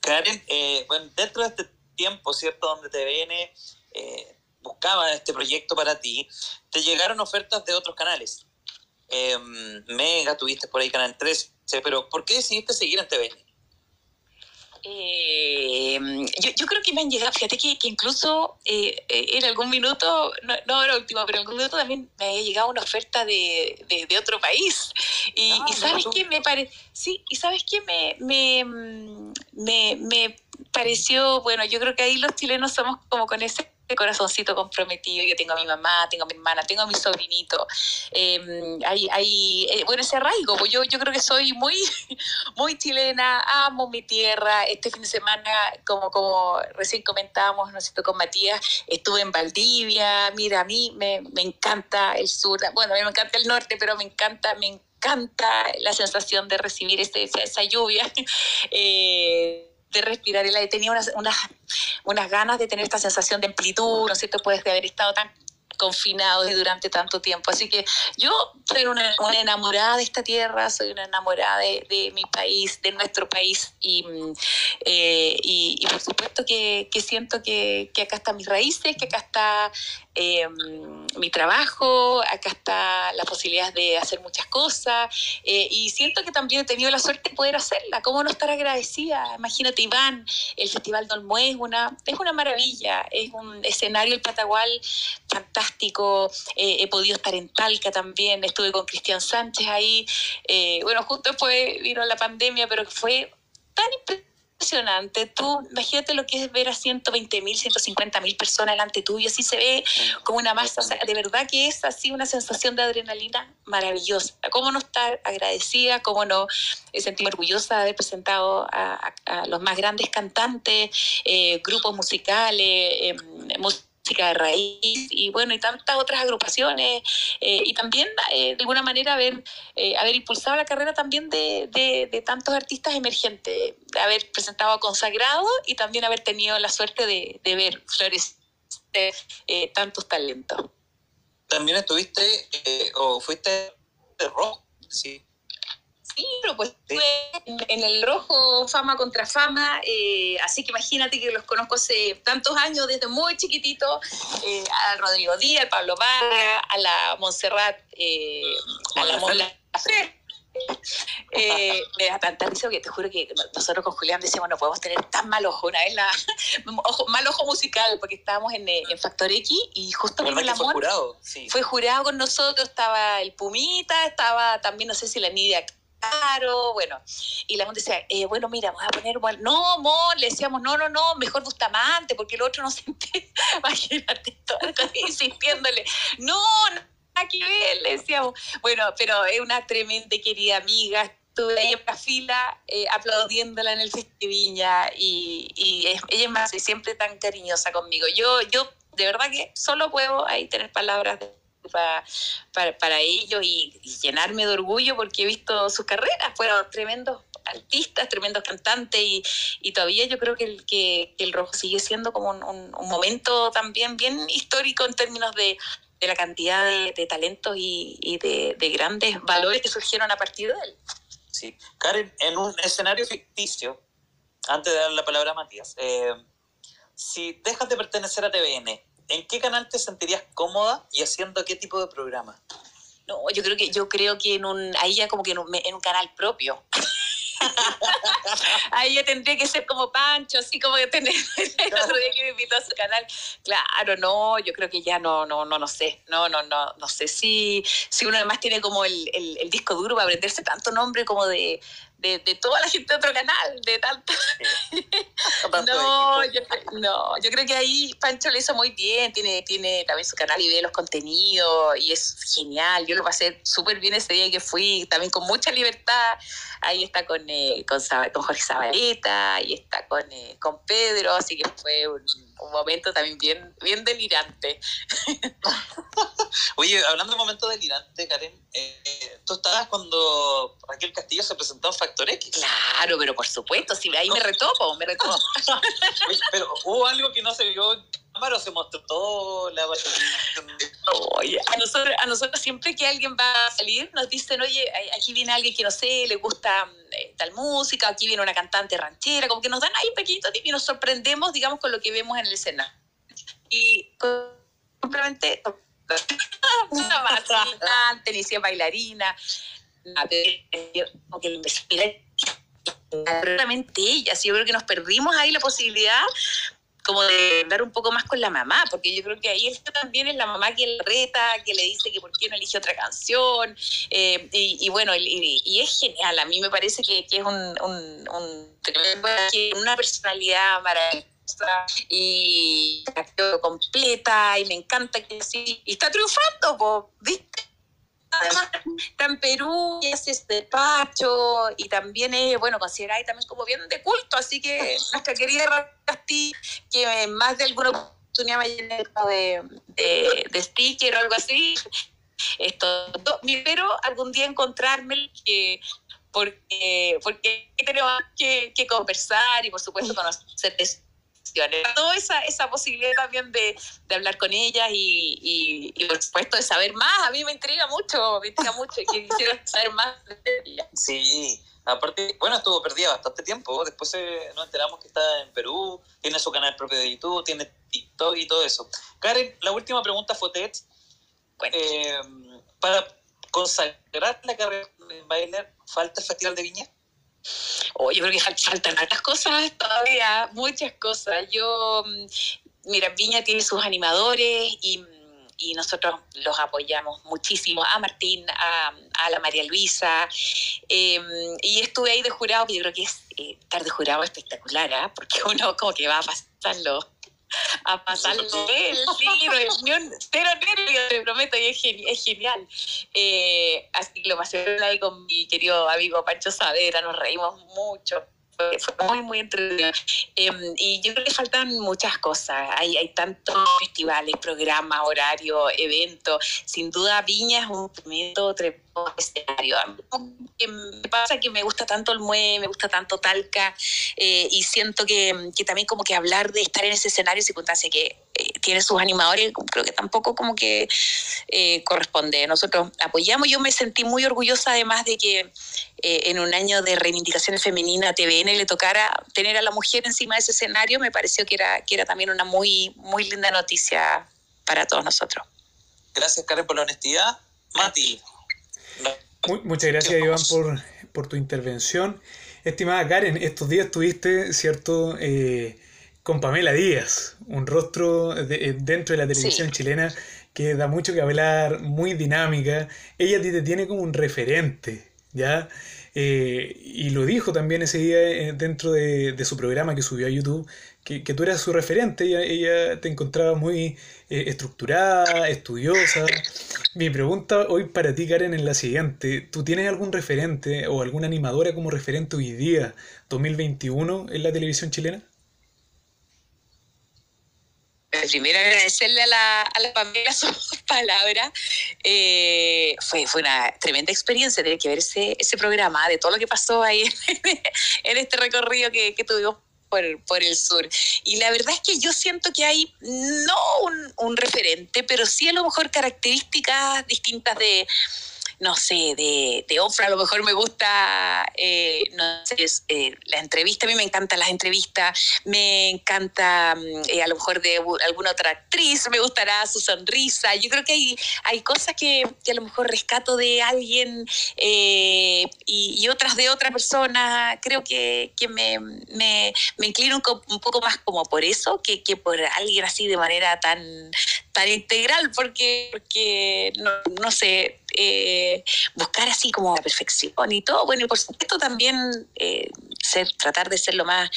Karen, eh, bueno, dentro de este tiempo, ¿cierto? Donde viene, eh, buscaba este proyecto para ti, te llegaron ofertas de otros canales. Eh, Mega, tuviste por ahí Canal 13, pero ¿por qué decidiste seguir en TVN? Eh, yo, yo, creo que me han llegado, fíjate que, que incluso eh, eh en algún minuto, no, no era último, pero en algún minuto también me había llegado una oferta de, de, de otro país. Y, ah, y sabes qué me parece, sí, y sabes qué me, me, me, me pareció, bueno, yo creo que ahí los chilenos somos como con ese corazoncito comprometido. Yo tengo a mi mamá, tengo a mi hermana, tengo a mi sobrinito. Eh, hay, hay, eh, bueno, ese arraigo, pues yo, yo creo que soy muy, muy chilena, amo mi tierra. Este fin de semana, como, como recién comentábamos, ¿no con Matías, estuve en Valdivia. Mira, a mí me, me encanta el sur. Bueno, a mí me encanta el norte, pero me encanta, me encanta la sensación de recibir este, esa, lluvia. Eh, de respirar el aire, tenía unas, unas, unas ganas de tener esta sensación de amplitud, ¿no es cierto? Después de haber estado tan confinados y durante tanto tiempo. Así que yo soy una, enamorada de esta tierra, soy una enamorada de, de mi país, de nuestro país y, eh, y, y, por supuesto que, que siento que, que, acá están mis raíces, que acá está eh, mi trabajo, acá está la posibilidad de hacer muchas cosas eh, y siento que también he tenido la suerte de poder hacerla. ¿Cómo no estar agradecida? Imagínate, Iván, el Festival Dolmué es una, es una maravilla, es un escenario, el Patagual, fantástico. Eh, he podido estar en Talca también, estuve con Cristian Sánchez ahí. Eh, bueno, justo después vino la pandemia, pero fue tan impresionante impresionante. Tú, imagínate lo que es ver a 120 mil, 150 mil personas delante tuyo, así se ve como una masa. de verdad que es así una sensación de adrenalina maravillosa. ¿Cómo no estar agradecida? ¿Cómo no sentirme orgullosa de haber presentado a, los más grandes cantantes, eh, grupos musicales, eh, música de raíz y bueno, y tantas otras agrupaciones eh, y también eh, de alguna manera haber, eh, haber impulsado la carrera también de, de, tantos artistas emergentes, haber presentado a Consagrado y también haber tenido la suerte de, de ver flores de tantos talentos. También estuviste o fuiste de rock, sí. Sí, pero pues en el rojo fama contra fama, eh, así que imagínate que los conozco hace tantos años, desde muy chiquitito, eh, a Rodrigo Díaz, al Pablo Vargas, a la Montserrat, eh, a la Mola eh, me da tanta risa que te juro que nosotros con Julián decíamos no podemos tener tan mal ojo. Una vez la, ojo, mal ojo musical, porque estábamos en, en Factor X y justo el amor fue jurado, sí. fue jurado con nosotros, estaba el Pumita, estaba también, no sé si la Nidia Claro, bueno, y la gente decía, eh, bueno, mira, vamos a poner, no, amor, le decíamos, no, no, no, mejor Bustamante, porque el otro no se imagínate, todo insistiéndole, no, no, aquí le decíamos, bueno, pero es una tremenda querida amiga, estuve ahí en la fila eh, aplaudiéndola en el Festiviña y, y ella es más siempre tan cariñosa conmigo. Yo, yo de verdad que solo puedo ahí tener palabras para, para, para ellos y, llenarme de orgullo porque he visto sus carreras, fueron tremendos artistas, tremendos cantantes y, y todavía yo creo que el, que, el rojo sigue siendo como un, un, momento también bien histórico en términos de, de la cantidad de, de talentos y, y de, de, grandes valores que surgieron a partir de él. Sí, Karen, en un escenario ficticio, antes de dar la palabra a Matías, eh, si dejas de pertenecer a TVN, ¿en qué canal te sentirías cómoda y haciendo qué tipo de programa? No, yo creo que yo creo que en un ahí ya como que en un, en un canal propio. Ahí yo tendría que ser como Pancho, así como que tener el otro día que me invitó a su canal. Claro, no, yo creo que ya no, no, no, no sé. No, no, no, no sé si, si uno además tiene como el, el, el disco duro para aprenderse tanto nombre como de, de, de, toda la gente de otro canal, de tanto. no, yo, no, yo creo que ahí Pancho lo hizo muy bien, tiene, tiene también su canal y ve los contenidos y es genial. Yo lo pasé súper bien ese día que fui, también con mucha libertad. Ahí está con, eh, con, con, Jorge Zabaleta, y está con, eh, con Pedro, así que fue un, un momento también bien, bien delirante. Oye, hablando de momento delirante, Karen, eh, tú estabas cuando Raquel Castillo se presentó en Factor X. Claro, pero por supuesto, si ahí me retopo, me retopo. Pero hubo algo que no se vio en cámara o se mostró todo la Oye, a nosotros, a nosotros siempre que alguien va a salir nos dicen, oye, aquí viene alguien que no sé, le gusta eh, tal música, aquí viene una cantante ranchera, como que nos dan ahí un pequeñito tip y nos sorprendemos, digamos, con lo que vemos en el escena. Y simplemente una más ni si es bailarina, como que realmente ella, sí, yo creo que nos perdimos ahí la posibilidad como de hablar un poco más con la mamá, porque yo creo que ahí esto también es la mamá que le reta, que le dice que por qué no elige otra canción, eh, y, y, bueno, y, es genial, a mí me parece que, es un, un, un, una personalidad maravillosa y completa y me encanta que así y está triunfando, ¿viste? Además, está en Perú y es este Pacho y también es, bueno, consideráis también como bien de culto, así que nuestra querida Casti, que más de alguna oportunidad me llené de, de, de sticker o algo así, esto, pero algún día encontrarme que porque, porque tenemos que, que conversar y por supuesto toda esa, esa posibilidad también de, de hablar con ellas y, y, y, por supuesto de saber más. A mí me intriga mucho, me intriga mucho y quisiera saber más de ellas. Sí, aparte, bueno, estuvo perdida bastante tiempo. Después eh, nos enteramos que está en Perú, tiene su canal propio de YouTube, tiene TikTok y todo eso. Karen, la última pregunta fue Ted. Eh, para consagrar la carrera de bailar, ¿falta el Festival de Viña? Oh, yo creo que faltan otras cosas todavía, muchas cosas. Yo, mm, mira, Viña tiene sus animadores y, y nosotros los apoyamos muchísimo, a Martín, a, a la María Luisa, eh, y estuve ahí de jurado, que yo creo que es eh, estar de jurado espectacular, ¿eh? porque uno como que va a pasarlo a pasarlo él, sí, reunión, pero nervios, te prometo, y es, geni es genial. Eh, así que lo pasé ahí con mi querido amigo Pancho Saavedra, nos reímos mucho fue muy, muy entretenido. Eh, y yo creo que faltan muchas cosas. Hay, hay tantos festivales, programas, horarios, eventos. Sin duda, Viña es un tremendo, tremendo escenario. Me pasa que me gusta tanto el Mue, me gusta tanto Talca, eh, y siento que, que, también como que hablar de estar en ese escenario, circunstancia que eh, tiene sus animadores, creo que tampoco como que eh, corresponde. Nosotros apoyamos, yo me sentí muy orgullosa además de que eh, en un año de reivindicación femenina a TVN le tocara tener a la mujer encima de ese escenario, me pareció que era, que era también una muy, muy linda noticia para todos nosotros. Gracias Karen por la honestidad. Mati. muchas gracias Iván por, por tu intervención. Estimada Karen, estos días tuviste, ¿cierto? Eh, con Pamela Díaz, un rostro de, eh, dentro de la televisión sí. chilena que da mucho que hablar, muy dinámica. Ella te tiene como un referente. ¿ya? Eh, y lo dijo también ese día eh, dentro de, su programa que subió a YouTube, que, tú eras su referente, ella, ella te encontraba muy eh, estructurada, estudiosa. Mi pregunta hoy para ti, Karen, es la siguiente. ¿Tú tienes algún referente o alguna animadora como referente hoy día, 2021, en la televisión chilena? Primero agradecerle a la, a la Pamela sus palabras. Eh, fue, fue una tremenda experiencia tener que ver ese, ese programa, de todo lo que pasó ahí en, este recorrido que, que tuvimos por, por, el sur. Y la verdad es que yo siento que hay no un, un referente, pero sí a lo mejor características distintas de no sé, de, de Ofra, a lo mejor me gusta, eh, no sé, eh, la entrevista, a mí me encantan las entrevistas, me encanta mm, eh, a lo mejor de alguna otra actriz, me gustará su sonrisa, yo creo que hay, hay cosas que, que a lo mejor rescato de alguien y, y, otras de otra persona, creo que, que me, me, me, inclino un, un, poco más como por eso que, que por alguien así de manera tan, tan integral, porque, porque no, no sé, eh, buscar así como la perfección y todo. Bueno, y por supuesto también eh, ser, tratar de ser lo más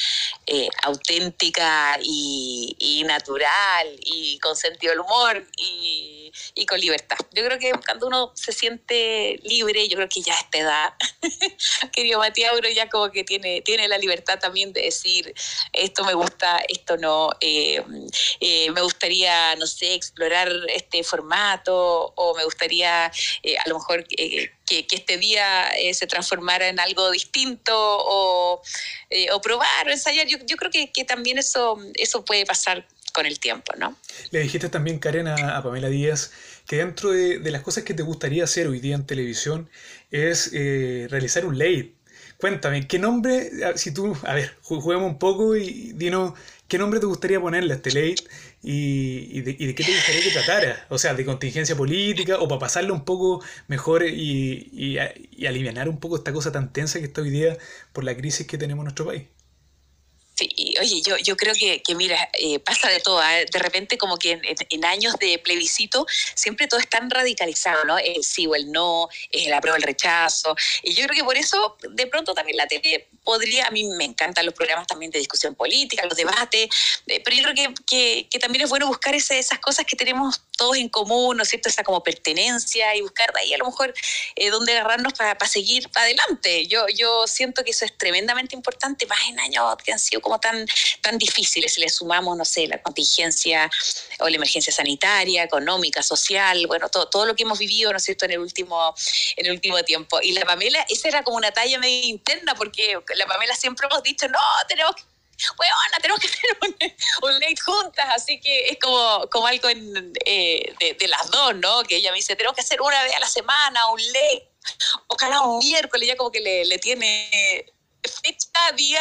eh, auténtica y, natural y con sentido del humor y, con libertad. Yo creo que cuando uno se siente libre, yo creo que ya esta edad, querido Matías, uno ya como que tiene, tiene la libertad también de decir esto me gusta, esto no. me gustaría, no sé, explorar este formato o me gustaría eh, a lo mejor eh, que, este día eh, se transformara en algo distinto o, o probar o ensayar. Yo, yo creo que, que, también eso, eso puede pasar con el tiempo, ¿no? Le dijiste también, Karen, a, Pamela Díaz, que dentro de, de, las cosas que te gustaría hacer hoy día en televisión es realizar un late. Cuéntame, ¿qué nombre, si tú, a ver, juguemos un poco y dinos ¿Qué nombre te gustaría ponerle a este late y, de, qué te gustaría que tratara? O sea, de contingencia política o para pasarlo un poco mejor y, y aliviar un poco esta cosa tan tensa que está hoy día por la crisis que tenemos en nuestro país. Sí, oye, yo, yo creo que, que mira, eh, pasa de todo. ¿eh? De repente, como que en, años de plebiscito, siempre todo es tan radicalizado, ¿no? El sí o el no, el apruebo el rechazo. Y yo creo que por eso, de pronto, también la tele podría. A mí me encantan los programas también de discusión política, los debates, eh, pero yo creo que, que, que, también es bueno buscar ese, esas cosas que tenemos todos en común, ¿no es cierto? Esa como pertenencia y buscar de ahí a lo mejor eh, dónde agarrarnos para seguir adelante. Yo, yo siento que eso es tremendamente importante, más en años que han sido como tan, tan difíciles, si le sumamos, no sé, la contingencia o la emergencia sanitaria, económica, social, bueno, todo, todo lo que hemos vivido, ¿no es cierto?, en el último, en el último tiempo. Y la Pamela, esa era como una talla medio interna, porque la Pamela siempre hemos dicho, no, tenemos que bueno, tenemos que hacer un, un, late juntas, así que es como, como algo en, eh, de, de, las dos, ¿no? Que ella me dice, tenemos que hacer una vez a la semana un late, ojalá un miércoles, ya como que le, le tiene fecha, día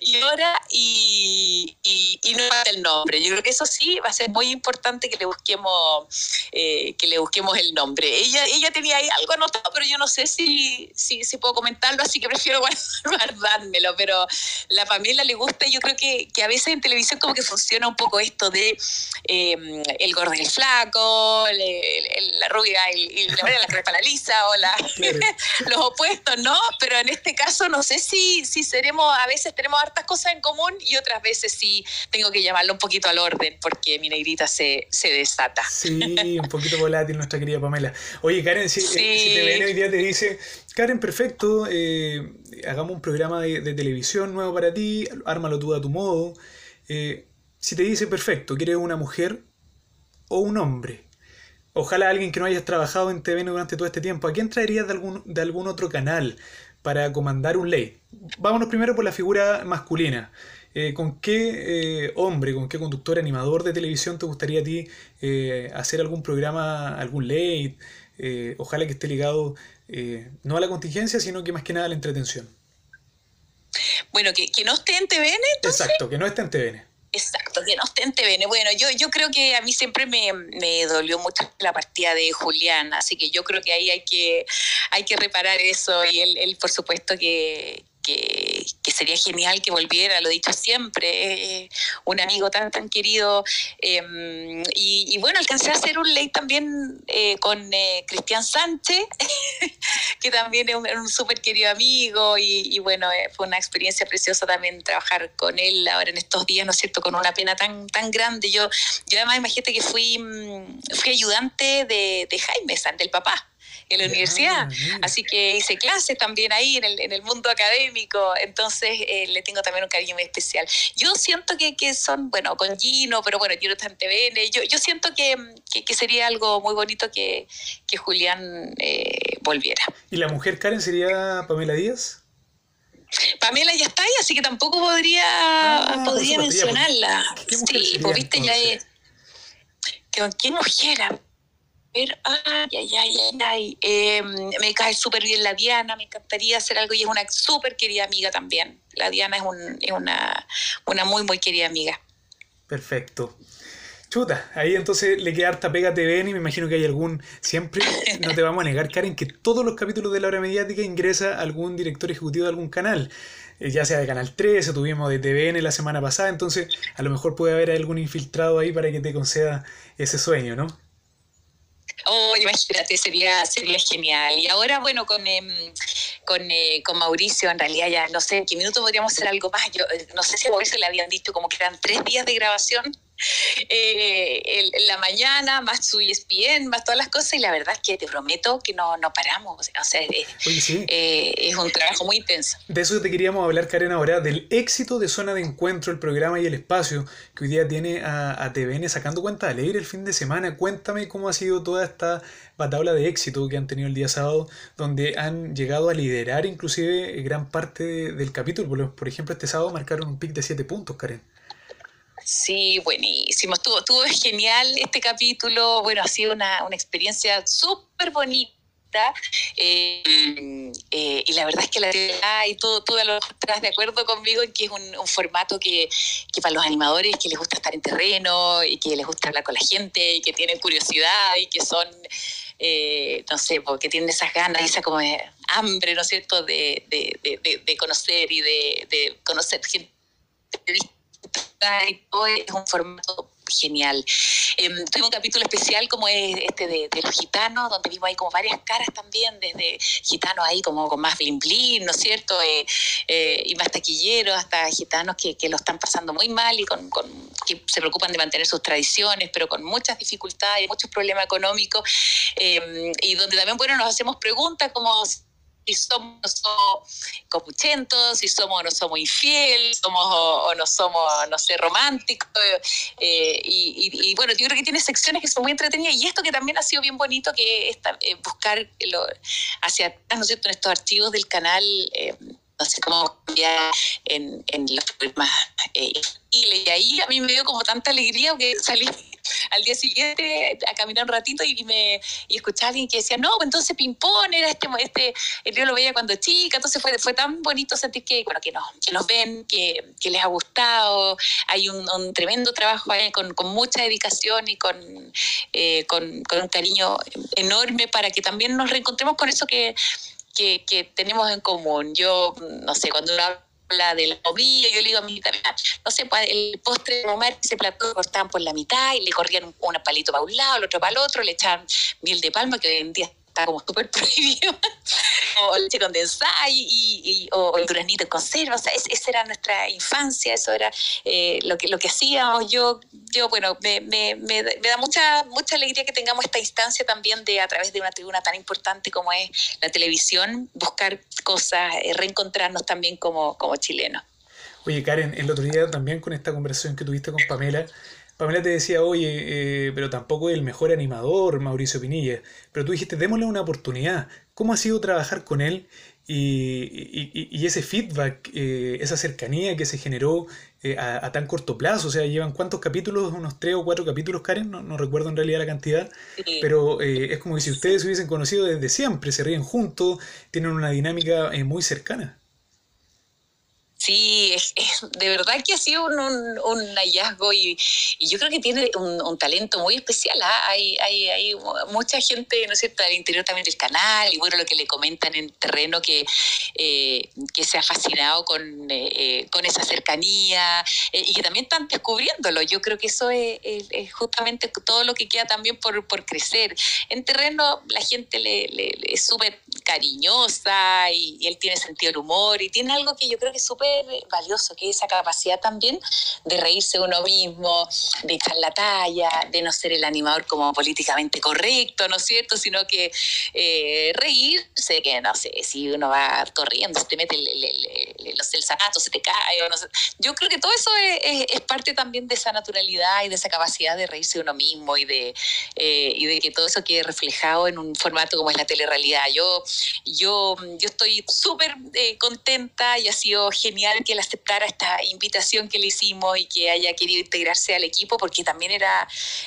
y hora y, y, no el nombre. Yo creo que eso sí va a ser muy importante que le busquemos eh, que le busquemos el nombre. Ella ella tenía ahí algo anotado, pero yo no sé si, si, si puedo comentarlo, así que prefiero guardármelo. Pero la Pamela le gusta y yo creo que, que, a veces en televisión como que funciona un poco esto de eh, el gordo y el flaco, la rubia y, la, la crepa la lisa o la, los opuestos, ¿no? Pero en este caso no sé si, si seremos, a veces tenemos hartas cosas en común y otras veces sí tengo que llamarlo un poquito al orden porque mi negrita se, se desata. Sí, un poquito volátil nuestra querida Pamela. Oye, Karen, si, te ven hoy día te dice, Karen, perfecto, eh, hagamos un programa de, televisión nuevo para ti, ármalo tú a tu modo. Eh, si te dice, perfecto, ¿quieres una mujer o un hombre? Ojalá alguien que no hayas trabajado en TVN durante todo este tiempo. ¿A quién traerías de algún, de algún otro canal? Para comandar un ley. Vámonos primero por la figura masculina. Eh, ¿Con qué eh, hombre, con qué conductor, animador de televisión te gustaría a ti eh, hacer algún programa, algún ley? ojalá que esté ligado no a la contingencia, sino que más que nada a la entretención. Bueno, que, que no esté en TVN. Exacto, que no esté en TVN. Exacto, que no ostente bene. Bueno, yo, yo creo que a mí siempre me, me, dolió mucho la partida de Julián, así que yo creo que ahí hay que, hay que reparar eso y él, él por supuesto que, que, sería genial que volviera, lo he dicho siempre, un amigo tan, tan querido. Em, y, bueno, alcancé a hacer un ley también eh, con eh, Cristian Sánchez, que también es un, súper querido amigo y, bueno, eh, fue una experiencia preciosa también trabajar con él ahora en estos días, ¿no es cierto?, con una pena tan, tan grande. Yo, yo además imagínate que fui, mm, fui ayudante de, Jaime, del papá en la universidad. Así que hice clases también ahí en el, en el mundo académico, entonces eh, le tengo también un cariño muy especial. Yo siento que, que son, bueno, con Gino, pero bueno, Gino está en TVN, yo, yo siento que, que, sería algo muy bonito que, que Julián eh, volviera. ¿Y la mujer Karen sería Pamela Díaz? Pamela ya está ahí, así que tampoco podría, ah, podría mencionarla. ¿Qué, sí, pues viste, ya es. ¿Con qué mujer? Ver, ay, ay, ay, ay, eh, me cae súper bien la Diana, me encantaría hacer algo y es una súper querida amiga también. La Diana es, un, es una, una muy, muy querida amiga. Perfecto. Chuta, ahí entonces le queda harta pega TVN y me imagino que hay algún, siempre, no te vamos a negar, Karen, que todos los capítulos de la hora mediática ingresa algún director ejecutivo de algún canal, eh, ya sea de Canal 13, tuvimos de TVN la semana pasada, entonces a lo mejor puede haber algún infiltrado ahí para que te conceda ese sueño, ¿no? Oh, imagínate, sería, sería genial. Y ahora, bueno, con, em, con, eh, con, Mauricio, en realidad ya no sé en qué minuto podríamos hacer algo más. Yo eh, no sé si a Mauricio le habían dicho como que eran tres días de grabación eh, la mañana, más su ESPN, más todas las cosas, y la verdad es que te prometo que no, no paramos. O sea, eh, es un trabajo muy intenso. De eso te queríamos hablar, Karen, ahora, del éxito de Zona de Encuentro, el programa y el espacio que hoy día tiene a, a TVN sacando cuenta de leer el fin de semana. Cuéntame cómo ha sido toda esta batalla de éxito que han tenido el día sábado, donde han llegado a liderar inclusive gran parte del capítulo. Por ejemplo, este sábado marcaron un pic de 7 puntos, Karen. Sí, buenísimo. Estuvo, estuvo genial este capítulo. Bueno, ha sido una, una experiencia súper bonita. Eh, eh, y la verdad es que la y todo, todo lo estás de acuerdo conmigo en que es un, un formato que, que, para los animadores que les gusta estar en terreno y que les gusta hablar con la gente y que tienen curiosidad y que son, eh, no sé, porque tienen esas ganas, esa como hambre, ¿no es cierto?, de, de, de, de conocer y de, conocer gente es un formato genial. Eh, un capítulo especial como es este de, los gitanos, donde vimos ahí como varias caras también, desde gitanos ahí como con más blin blin, ¿no es cierto? Eh, eh, y más taquilleros, hasta gitanos que, lo están pasando muy mal y con, con, que se preocupan de mantener sus tradiciones, pero con muchas dificultades, muchos problemas económicos, eh, y donde también, bueno, nos hacemos preguntas como si somos, copuchentos, si somos o no somos infieles, somos o, no somos, no sé, románticos. Eh, y, bueno, yo creo que tiene secciones que son muy entretenidas y esto que también ha sido bien bonito, que es eh, buscar hacia atrás, ¿no es cierto?, en estos archivos del canal. Eh, no sé cómo cambiar en, en los programas y ahí a mí me dio como tanta alegría que salí al día siguiente a caminar un ratito y me y a alguien que decía, no, pues entonces ping-pong era este, este, yo lo veía cuando chica, entonces fue, fue tan bonito sentir que, bueno, que, nos, que nos ven, que, que les ha gustado, hay un, un tremendo trabajo ahí con, con, mucha dedicación y con, eh, con, con, un cariño enorme para que también nos reencontremos con eso que, que, que tenemos en común. Yo, no sé, cuando uno la de la comida, yo le digo a mi hija, no sé, pues el postre de mamá, ese plato lo cortaban por la mitad y le corrían un palito para un lado, el otro para el otro, le echaban miel de palma, que hoy en día está como súper prohibido, o leche condensada y, y, o el duraznito en conserva, o sea, esa era nuestra infancia, eso era eh, lo, que, lo que hacíamos. Yo, yo bueno, me, me, me, da mucha, mucha alegría que tengamos esta instancia también de, a través de una tribuna tan importante como es la televisión, buscar cosas, eh, reencontrarnos también como, como chilenos. Oye, Karen, el otro día también con esta conversación que tuviste con Pamela, Pamela te decía, oye, eh, pero tampoco es el mejor animador, Mauricio Pinilla. Pero tú dijiste, démosle una oportunidad. ¿Cómo ha sido trabajar con él? Y, ese feedback, eh, esa cercanía que se generó eh, a, tan corto plazo. O sea, llevan cuántos capítulos, unos tres o cuatro capítulos, Karen, no, recuerdo en realidad la cantidad. Pero es como si ustedes se hubiesen conocido desde siempre, se ríen juntos, tienen una dinámica muy cercana. Sí, es, de verdad que ha sido un, un, hallazgo y, y, yo creo que tiene un, talento muy especial. ¿ah? Hay, hay, hay, mucha gente, ¿no es cierto?, al interior también del canal y bueno, lo que le comentan en terreno que, eh, que se ha fascinado con, eh, eh, con esa cercanía y que también están descubriéndolo. Yo creo que eso es, justamente todo lo que queda también por, por crecer. En terreno la gente le, le, es súper cariñosa y, y él tiene sentido del humor y tiene algo que yo creo que es súper valioso, que es esa capacidad también de reírse uno mismo, de echar la talla, de no ser el animador como políticamente correcto, ¿no es cierto? Sino que eh, reírse, que no sé, si uno va corriendo, se te mete el, el, el, se te cae, no sé. Yo creo que todo eso es, es, parte también de esa naturalidad y de esa capacidad de reírse uno mismo y de, eh, y de que todo eso quede reflejado en un formato como es la telerrealidad. Yo, yo, yo estoy súper eh, contenta y ha sido genial que él aceptara esta invitación que le hicimos y que haya querido integrarse al equipo, porque también era,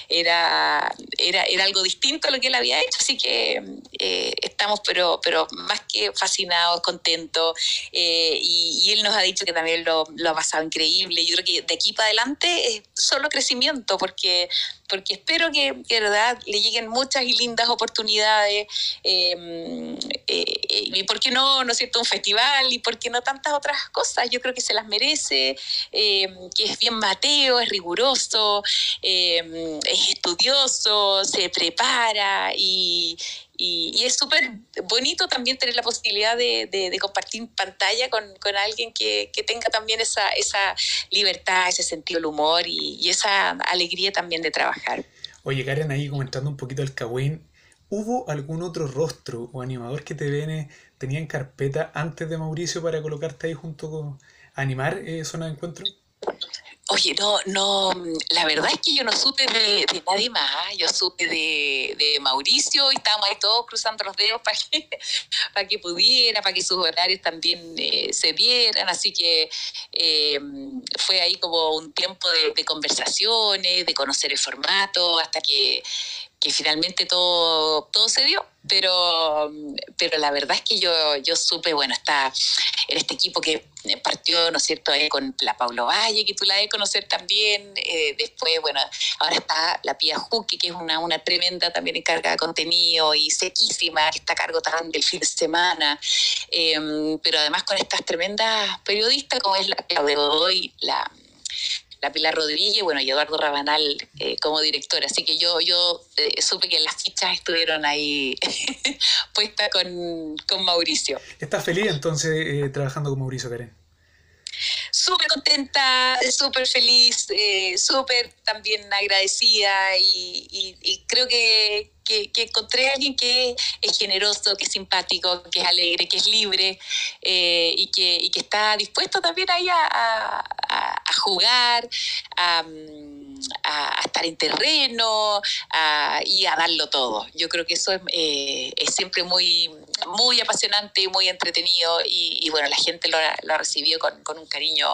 era, era, era algo distinto a lo que él había hecho. Así que eh, estamos, pero, pero más que fascinados, contentos. Eh, y, él nos ha dicho que también lo, lo ha pasado increíble. Yo creo que de aquí para adelante es solo crecimiento, porque porque espero que, verdad le lleguen muchas y lindas oportunidades. Em, eh, y por qué no, ¿no es cierto?, un festival y por qué no tantas otras cosas. Yo creo que se las merece, em, que es bien mateo, es riguroso, em, es estudioso, se prepara y, y, es súper bonito también tener la posibilidad de, compartir pantalla con, con alguien que, que, tenga también esa, esa libertad, ese sentido del humor y, esa alegría también de trabajar. Oye, Karen, ahí comentando un poquito el Kawin, ¿hubo algún otro rostro o animador que te viene, tenía en carpeta antes de Mauricio para colocarte ahí junto con animar eh, Zona de Encuentro? Oye, no, no, la verdad es que yo no supe de, nadie más, yo supe de, Mauricio y estábamos ahí todos cruzando los dedos para que, para que pudiera, para que sus horarios también eh, se dieran, así que eh, fue ahí como un tiempo de, de, conversaciones, de conocer el formato, hasta que que finalmente todo, todo se dio, pero, pero la verdad es que yo, yo supe, bueno, está en este equipo que partió, ¿no es cierto?, con la Pablo Valle, que tú la de conocer también, eh, después, bueno, ahora está la Pia Juque, que es una, una tremenda también encargada de contenido y sequísima, que está a cargo también del fin de semana, em, pero además con estas tremendas periodistas como es la Claudia Godoy, la la Pilar Rodríguez, bueno, y Eduardo Rabanal eh, como director. Así que yo, yo eh, supe que las fichas estuvieron ahí puestas con, con, Mauricio. ¿Estás feliz entonces eh, trabajando con Mauricio, Karen? Súper contenta, súper feliz, eh, súper también agradecida y, creo que, encontré a alguien que es generoso, que es simpático, que es alegre, que es libre eh, y, que, está dispuesto también ahí a, jugar, a, estar en terreno y a darlo todo. Yo creo que eso es, eh, siempre muy muy apasionante, muy entretenido y, bueno, la gente lo, ha recibido con, un cariño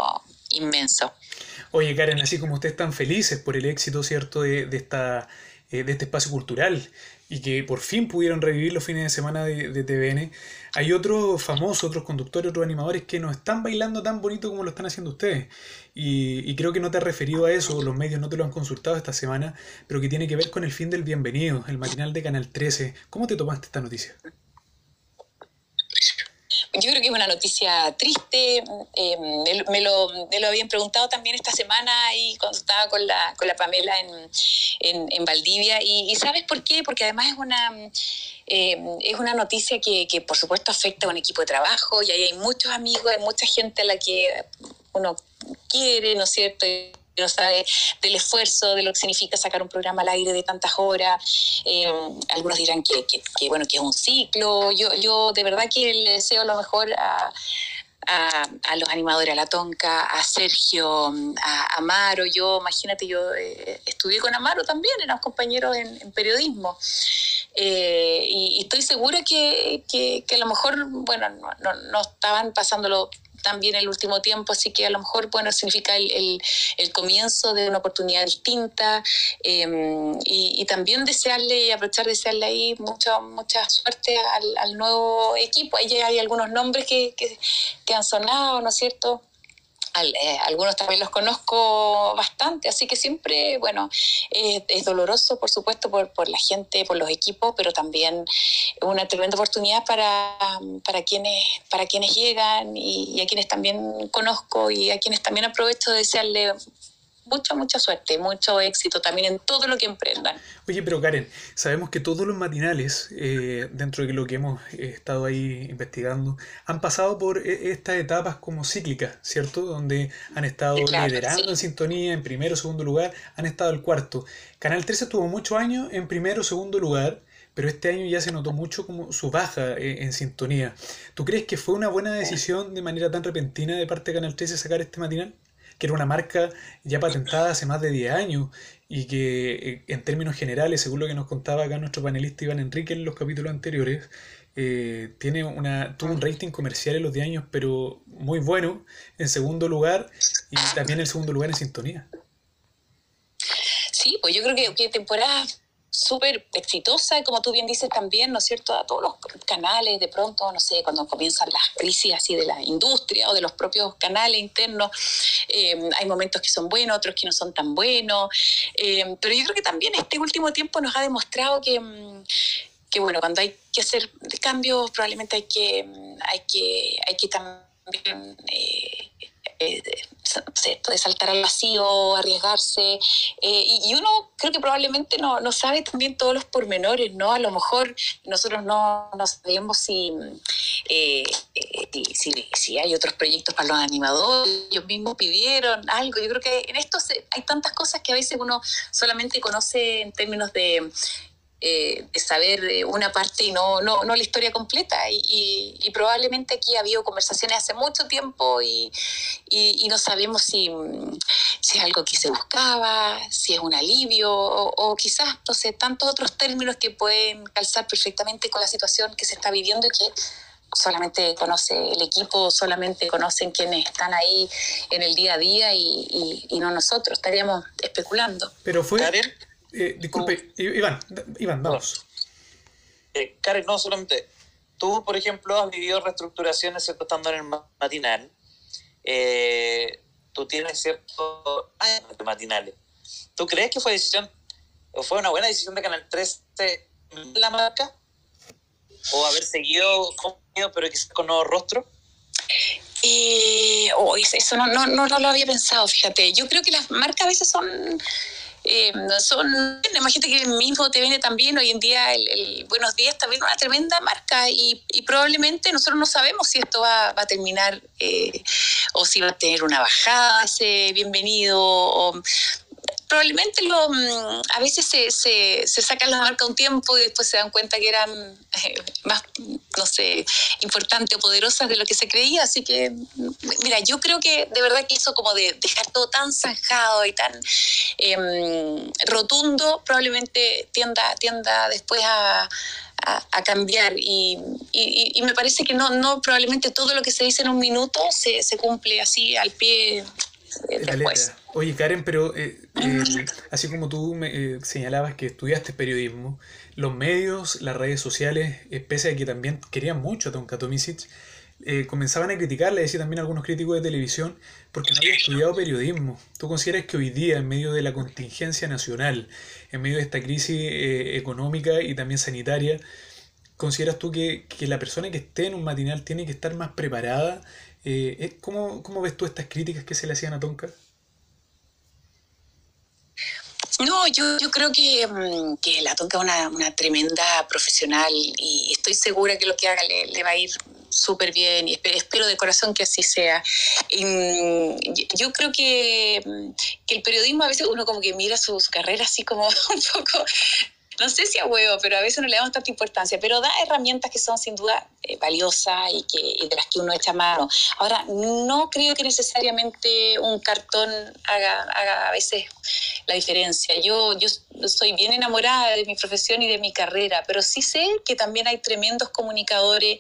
inmenso. Oye, Karen, así como ustedes están felices por el éxito, ¿cierto?, de esta, eh, de este espacio cultural y que por fin pudieron revivir los fines de semana de, de, TVN, hay otros famosos, otros conductores, otros animadores que no están bailando tan bonito como lo están haciendo ustedes. Y, y, creo que no te has referido a eso, los medios no te lo han consultado esta semana, pero que tiene que ver con el fin del bienvenido, el matinal de Canal 13. ¿Cómo te tomaste esta noticia? Yo creo que es una noticia triste. Eh, me, lo, me, lo, habían preguntado también esta semana y cuando estaba con la, con la Pamela en, en, Valdivia. Y, ¿sabes por qué? Porque además es una, eh, es una noticia que, que, por supuesto, afecta a un equipo de trabajo y ahí hay muchos amigos, hay mucha gente a la que uno quiere, ¿no es cierto? No sabe del esfuerzo, de lo que significa sacar un programa al aire de tantas horas. Eh, algunos dirán que, que, bueno, que es un ciclo. Yo, yo de verdad que le deseo lo mejor a, a, los animadores, a La Tonca, a Sergio, a Amaro. Yo, imagínate, yo eh, estudié con Amaro también, éramos compañeros en, periodismo. Eh, y, estoy segura que, que, a lo mejor, bueno, no, no, no estaban pasándolo también el último tiempo, así que a lo mejor, bueno, significa el, el, comienzo de una oportunidad distinta em, y, también desearle y aprovechar de desearle ahí mucha, mucha suerte al, al nuevo equipo. Ahí hay algunos nombres que, que han sonado, ¿no es cierto? Eh, algunos también los conozco bastante, así que siempre, bueno, es doloroso, por supuesto, por, por, la gente, por los equipos, pero también una tremenda oportunidad para, para, quienes, para quienes llegan y, y a quienes también conozco y a quienes también aprovecho de desearle mucha, mucha suerte, mucho éxito también en todo lo que emprendan. Oye, pero Karen, sabemos que todos los matinales, eh, dentro de lo que hemos eh, estado ahí investigando, han pasado por eh, estas etapas como cíclicas, ¿cierto? Donde han estado liderando en sintonía, en primero, segundo lugar, han estado el cuarto. Canal 13 estuvo muchos años en primero, segundo lugar, pero este año ya se notó mucho como su baja en sintonía. ¿Tú crees que fue una buena decisión de manera tan repentina de parte de Canal 13 sacar este matinal? Que era una marca ya patentada hace más de 10 años y que eh, en términos generales, según lo que nos contaba acá nuestro panelista Iván Enrique en los capítulos anteriores, eh, tiene una, tuvo un rating comercial en los 10 años, pero muy bueno, en segundo lugar, y también en segundo lugar en sintonía. Sí, pues yo creo que, que temporada súper exitosa, como tú bien dices también, ¿no es cierto?, a todos los canales, de pronto, no sé, cuando comienzan las crisis así de la industria o de los propios canales internos, eh, hay momentos que son buenos, otros que no son tan buenos, eh, pero yo creo que también este último tiempo nos ha demostrado que mm, que bueno, cuando hay que hacer cambios, probablemente hay que, mm, hay que, hay que también eh, de saltar al vacío, arriesgarse. Eh, y, uno creo que probablemente no, no, sabe también todos los pormenores, ¿no? A lo mejor nosotros no, no sabemos si, eh, si, hay otros proyectos para los animadores, ellos mismos pidieron algo. Yo creo que en esto hay tantas cosas que a veces uno solamente conoce en términos de eh, de saber eh, una parte y no, no, no la historia completa. Y, y, probablemente aquí ha habido conversaciones hace mucho tiempo y, y, no sabemos si, si, es algo que se buscaba, si es un alivio o, quizás, no sé, tantos otros términos que pueden calzar perfectamente con la situación que se está viviendo y que solamente conoce el equipo, solamente conocen quienes están ahí en el día a día y, y no nosotros, estaríamos especulando. Pero fue... Eh, disculpe, Iván, Iván, vamos. Eh, Karen, no solamente. Tú, por ejemplo, has vivido reestructuraciones estando en el matinal. Eh, tú tienes ciertos años de matinales. ¿Tú crees que fue decisión, o fue una buena decisión de Canal 13 la marca? ¿O haber seguido con pero quizás con nuevo rostro? Eh, oh, eso no, no, no, no, lo había pensado, fíjate. Yo creo que las marcas a veces son eh, son, imagínate que mismo te viene también hoy en día el, Buenos Días también una tremenda marca y, probablemente nosotros no sabemos si esto va, a terminar eh, o si va a tener una bajada ese bienvenido o probablemente lo, mm, a veces se, se, se, sacan las marcas un tiempo y después se dan cuenta que eran eh, más, no sé, importantes o poderosas de lo que se creía. Así que, mira, yo creo que de verdad que eso como de dejar todo tan zanjado y tan em, rotundo, probablemente tienda, tienda después a, a, cambiar. Y, y, y, me parece que no, no probablemente todo lo que se dice en un minuto se, se cumple así al pie Oye, Karen, pero eh, así como tú me eh, señalabas que estudiaste periodismo, los medios, las redes sociales, eh, pese a que también querían mucho a Tonka Tomisic, comenzaban a criticarle, decía también algunos críticos de televisión, porque no había estudiado periodismo. ¿Tú consideras que hoy día, en medio de la contingencia nacional, en medio de esta crisis económica y también sanitaria, consideras tú que, que la persona que esté en un matinal tiene que estar más preparada eh, ¿cómo, ¿Cómo ves tú estas críticas que se le hacían a Tonka? No, yo, yo creo que, mm, que la Tonka es una, una, tremenda profesional y estoy segura que lo que haga le, va a ir súper bien y espero, de corazón que así sea. Mm, yo creo que, mm, que, el periodismo a veces uno como que mira su, su carrera así como un poco no sé si a huevo, pero a veces no le damos tanta importancia, pero da herramientas que son sin duda eh, valiosas y, que, de las que uno echa mano. Ahora, no creo que necesariamente un cartón haga, haga a veces la diferencia. Yo, yo soy bien enamorada de mi profesión y de mi carrera, pero sí sé que también hay tremendos comunicadores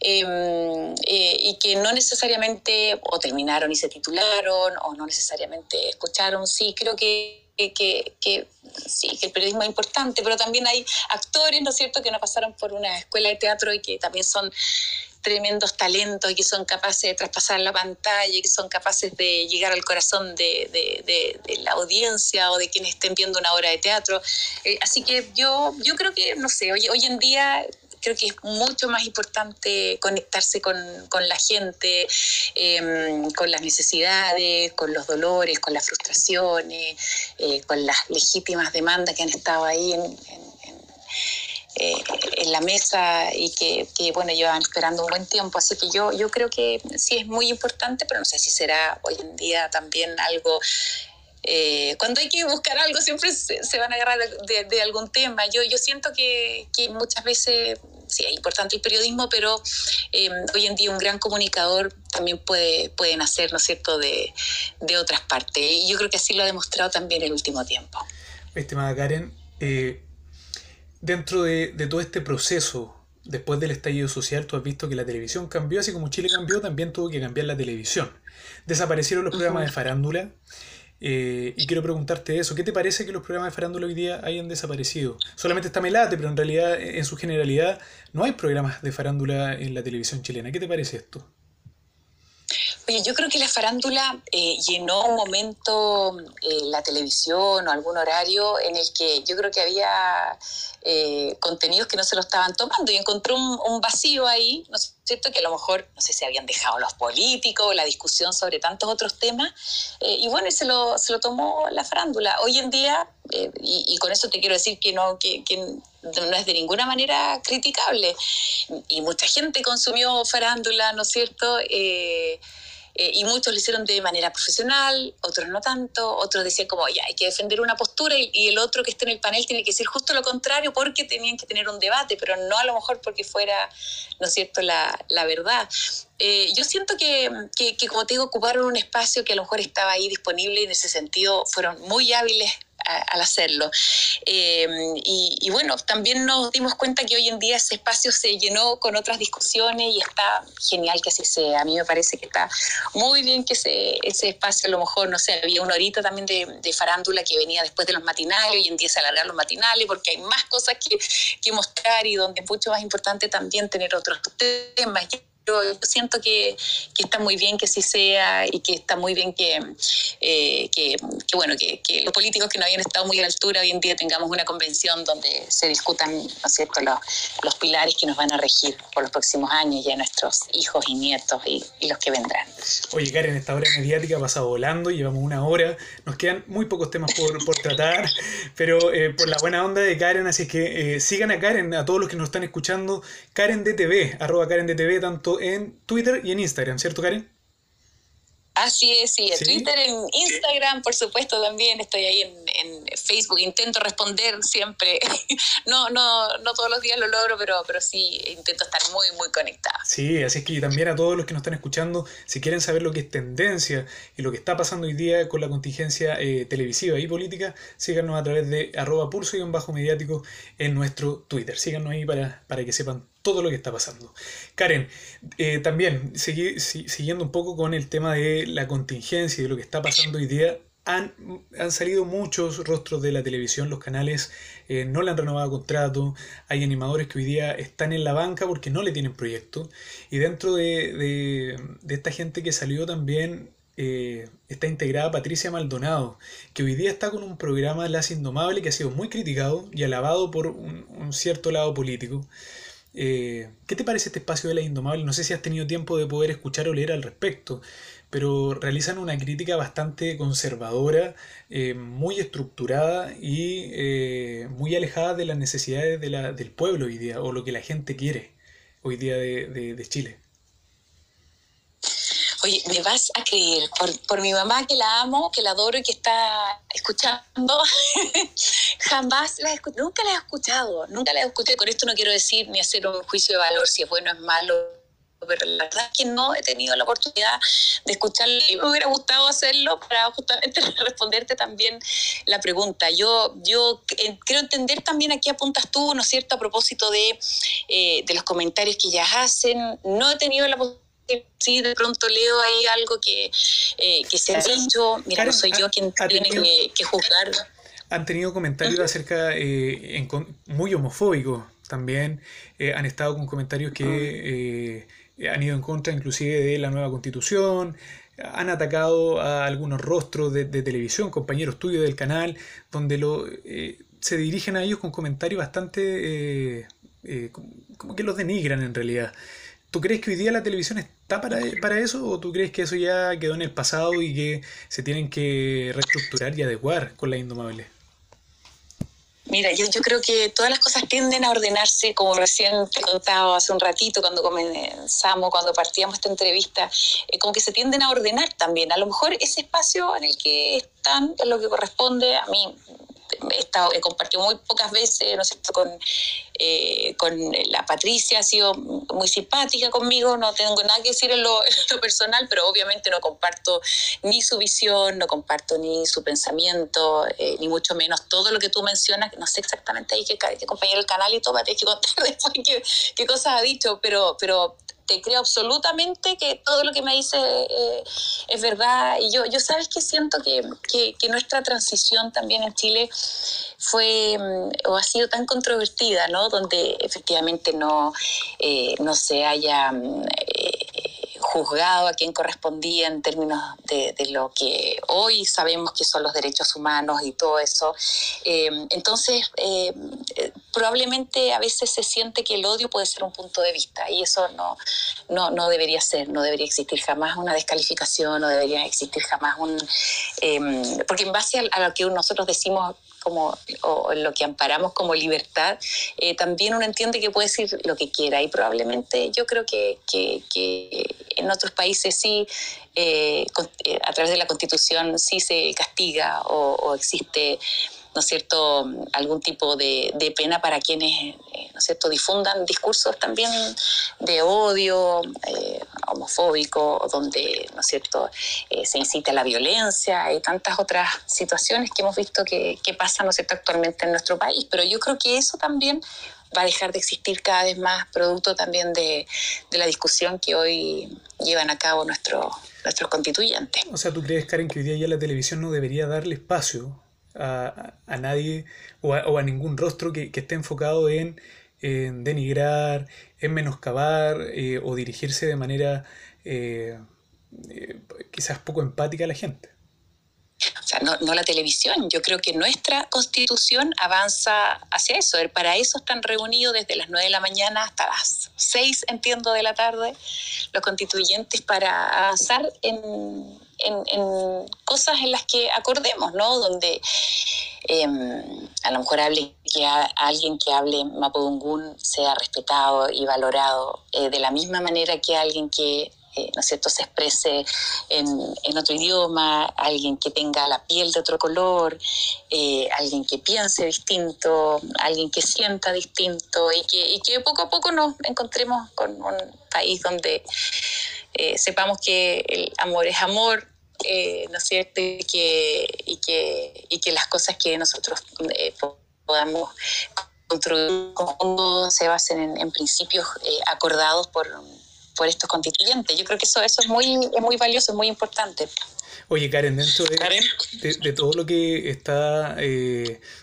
em, eh, y que no necesariamente o terminaron y se titularon o no necesariamente escucharon. Sí, creo que que, que, sí, que el periodismo es importante, pero también hay actores, ¿no es cierto?, que no pasaron por una escuela de teatro y que también son tremendos talentos y que son capaces de traspasar la pantalla y que son capaces de llegar al corazón de, la audiencia o de quienes estén viendo una obra de teatro. Eh, así que yo, yo creo que, no sé, hoy, hoy en día creo que es mucho más importante conectarse con, la gente, em, con las necesidades, con los dolores, con las frustraciones, eh, con las legítimas demandas que han estado ahí en, eh, la mesa y que, bueno, llevan esperando un buen tiempo. Así que yo, yo creo que sí es muy importante, pero no sé si será hoy en día también algo eh, cuando hay que buscar algo siempre se, van a agarrar de, algún tema. Yo, yo siento que, muchas veces, sí, es importante el periodismo, pero em, hoy en día un gran comunicador también puede, puede nacer, ¿no es cierto?, de, otras partes. Y yo creo que así lo ha demostrado también el último tiempo. Estimada Karen, eh, dentro de, de todo este proceso después del estallido social, tú has visto que la televisión cambió, así como Chile cambió, también tuvo que cambiar la televisión. Desaparecieron los programas de farándula, eh, y quiero preguntarte eso, ¿qué te parece que los programas de farándula hoy día hayan desaparecido? Solamente está Melate, pero en realidad, en su generalidad, no hay programas de farándula en la televisión chilena. ¿Qué te parece esto? Oye, yo creo que la farándula eh, llenó un momento eh, la televisión o algún horario en el que yo creo que había eh, contenidos que no se lo estaban tomando y encontró un, vacío ahí, ¿no es cierto? Que a lo mejor, no sé si habían dejado los políticos, la discusión sobre tantos otros temas, y bueno, se lo, se lo tomó la farándula. Hoy en día, y, con eso te quiero decir que no, que no es de ninguna manera criticable, y mucha gente consumió farándula, ¿no es cierto? Eh, eh, y muchos lo hicieron de manera profesional, otros no tanto, otros decían como, ya, hay que defender una postura y, el otro que está en el panel tiene que decir justo lo contrario porque tenían que tener un debate, pero no a lo mejor porque fuera, ¿no es cierto?, la, la verdad. Eh, yo siento que, que, que, como te digo, ocuparon un espacio que a lo mejor estaba ahí disponible y en ese sentido fueron muy hábiles al hacerlo. Em, y, bueno, también nos dimos cuenta que hoy en día ese espacio se llenó con otras discusiones y está genial que así sea. A mí me parece que está muy bien que ese, ese espacio, a lo mejor, no sé, había una horita también de, farándula que venía después de los matinales, hoy en día se alargar los matinales porque hay más cosas que, que mostrar y donde es mucho más importante también tener otros temas yo, siento que, está muy bien que sí sea y que está muy bien que, eh, que, bueno, que, los políticos que no habían estado muy a la altura hoy en día tengamos una convención donde se discutan ¿no cierto? Los, pilares que nos van a regir por los próximos años ya nuestros hijos y nietos y, los que vendrán. Oye, Karen, esta hora mediática ha pasado volando, llevamos una hora, nos quedan muy pocos temas por, por tratar, pero eh, por la buena onda de Karen, así que eh, sigan a Karen, a todos los que nos están escuchando, Karen DTV, arroba Karen DTV, tanto en Twitter y en Instagram, ¿cierto, Karen? Así es, sí, en Twitter, en Instagram, por supuesto, también estoy ahí en, Facebook, intento responder siempre. no, no, no todos los días lo logro, pero, pero sí intento estar muy, muy conectada. Sí, así es que también a todos los que nos están escuchando, si quieren saber lo que es tendencia y lo que está pasando hoy día con la contingencia eh, televisiva y política, síganos a través de arroba pulso y un bajo mediático en nuestro Twitter. Síganos ahí para, para que sepan todo lo que está pasando. Karen, eh, también siguiendo un poco con el tema de la contingencia y de lo que está pasando hoy día, han, han salido muchos rostros de la televisión, los canales eh, no le han renovado contrato, hay animadores que hoy día están en la banca porque no le tienen proyecto, y dentro de, esta gente que salió también eh, está integrada Patricia Maldonado, que hoy día está con un programa Las Indomable que ha sido muy criticado y alabado por un cierto lado político. Eh, ¿Qué te parece este espacio de la Indomable? No sé si has tenido tiempo de poder escuchar o leer al respecto, pero realizan una crítica bastante conservadora, eh, muy estructurada y eh, muy alejada de las necesidades del pueblo hoy día, o lo que la gente quiere hoy día de Chile. Oye, me vas a creer, por, mi mamá que la amo, que la adoro y que está escuchando, jamás la nunca la he escuchado, nunca la he escuchado. Con esto no quiero decir ni hacer un juicio de valor si es bueno o es malo, pero la verdad es que no he tenido la oportunidad de escucharlo y me hubiera gustado hacerlo para justamente responderte también la pregunta. Yo, yo quiero entender también a qué apuntas tú, ¿no es cierto?, a propósito de, eh, de los comentarios que ya hacen. No he tenido la oportunidad sí, de pronto leo ahí algo que, eh, que se ha dicho, mira, no soy yo quien tiene que, juzgar. Han tenido comentarios acerca, eh, muy homofóbicos también, eh, han estado con comentarios que han ido en contra inclusive de la nueva constitución, han atacado a algunos rostros de, televisión, compañeros tuyos del canal, donde lo, eh, se dirigen a ellos con comentarios bastante... Eh, como que los denigran en realidad. ¿Tú crees que hoy día la televisión está para, para, eso o tú crees que eso ya quedó en el pasado y que se tienen que reestructurar y adecuar con la indomable? Mira, yo, yo creo que todas las cosas tienden a ordenarse, como recién te contaba hace un ratito cuando comenzamos, cuando partíamos esta entrevista, eh, como que se tienden a ordenar también. A lo mejor ese espacio en el que están es lo que corresponde a mí he, estado, compartido muy pocas veces, ¿no sé, con, eh, con la Patricia, ha sido muy simpática conmigo, no tengo nada que decir en lo, personal, pero obviamente no comparto ni su visión, no comparto ni su pensamiento, eh, ni mucho menos todo lo que tú mencionas, no sé exactamente ahí qué, compañero del canal y todo, tienes que contar después qué, qué cosas ha dicho, pero, pero te creo absolutamente que todo lo que me dice eh, es verdad. Y yo, yo sabes que siento que, que, nuestra transición también en Chile fue mm, o ha sido tan controvertida, ¿no? Donde efectivamente no, eh, no se haya mm, juzgado a quien correspondía en términos de, lo que hoy sabemos que son los derechos humanos y todo eso. Eh, entonces, eh, probablemente a veces se siente que el odio puede ser un punto de vista y eso no, no, no debería ser, no debería existir jamás una descalificación, no debería existir jamás un... Eh, porque en base a, a lo que nosotros decimos como, lo que amparamos como libertad, eh, también uno entiende que puede decir lo que quiera. Y probablemente yo creo que, en otros países sí, eh, eh, a través de la constitución sí se castiga o existe ¿no es cierto?, algún tipo de, pena para quienes, eh, ¿no es cierto?, difundan discursos también de odio eh, homofóbico, donde, ¿no es cierto?, eh, se incita a la violencia y tantas otras situaciones que hemos visto que, que pasan, ¿no es cierto?, actualmente en nuestro país. Pero yo creo que eso también va a dejar de existir cada vez más, producto también de, de la discusión que hoy llevan a cabo nuestros nuestros constituyentes. O sea, ¿tú crees, Karen, que hoy día ya la televisión no debería darle espacio a, a nadie o a, o a, ningún rostro que, que esté enfocado en, en, denigrar, en menoscabar eh, o dirigirse de manera eh, eh, quizás poco empática a la gente. O sea, no, no, la televisión. Yo creo que nuestra constitución avanza hacia eso. Para eso están reunidos desde las 9 de la mañana hasta las 6, entiendo, de la tarde, los constituyentes para avanzar en, en, cosas en las que acordemos, ¿no? Donde em, a lo mejor hable que alguien que hable Mapudungún sea respetado y valorado eh, de la misma manera que alguien que eh, ¿no es cierto?, se exprese en, otro idioma, alguien que tenga la piel de otro color, eh, alguien que piense distinto, alguien que sienta distinto y que, poco a poco nos encontremos con un país donde eh, sepamos que el amor es amor, ¿no es cierto? Y que, y, que, y que las cosas que nosotros podamos construir se basen en, principios acordados por, por estos constituyentes. Yo creo que eso, eso es, muy, es muy valioso, es muy importante. Oye, Karen, dentro de, de, todo lo que está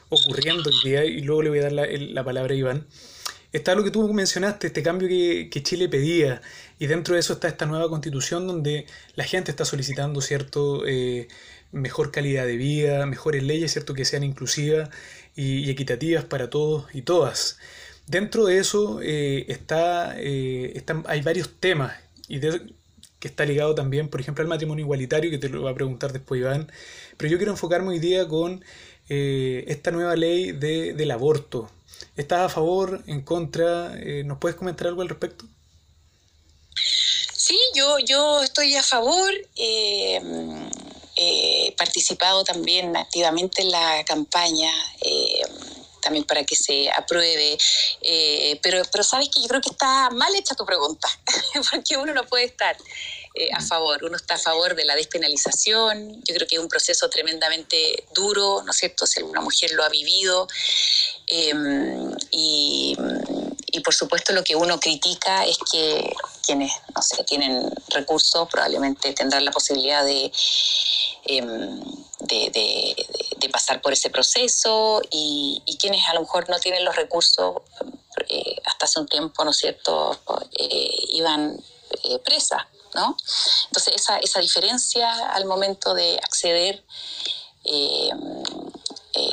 ocurriendo hoy día, y luego le voy a dar la, la palabra a Iván, está lo que tú mencionaste, este cambio que, Chile pedía, y dentro de eso está esta nueva constitución donde la gente está solicitando cierto eh, mejor calidad de vida, mejores leyes, cierto que sean inclusivas y, equitativas para todos y todas. Dentro de eso eh, está, eh, hay varios temas y que está ligado también, por ejemplo, al matrimonio igualitario, que te lo va a preguntar después Iván, pero yo quiero enfocarme hoy día con esta nueva ley de, del aborto, ¿Estás a favor, en contra? Eh, ¿Nos puedes comentar algo al respecto? Sí, yo, yo estoy a favor. Eh, he participado también activamente en la campaña. Eh, también para que se apruebe. pero, pero sabes que yo creo que está mal hecha tu pregunta, porque uno no puede estar a favor. Uno está a favor de la despenalización. Yo creo que es un proceso tremendamente duro, ¿no es cierto? Si una mujer lo ha vivido. Em, y, por supuesto lo que uno critica es que quienes, no sé, tienen recursos probablemente tendrán la posibilidad de, em, de, pasar por ese proceso y, quienes a lo mejor no tienen los recursos, eh, hasta hace un tiempo, ¿no es cierto?, eh, iban presa, ¿no? Entonces esa, esa diferencia al momento de acceder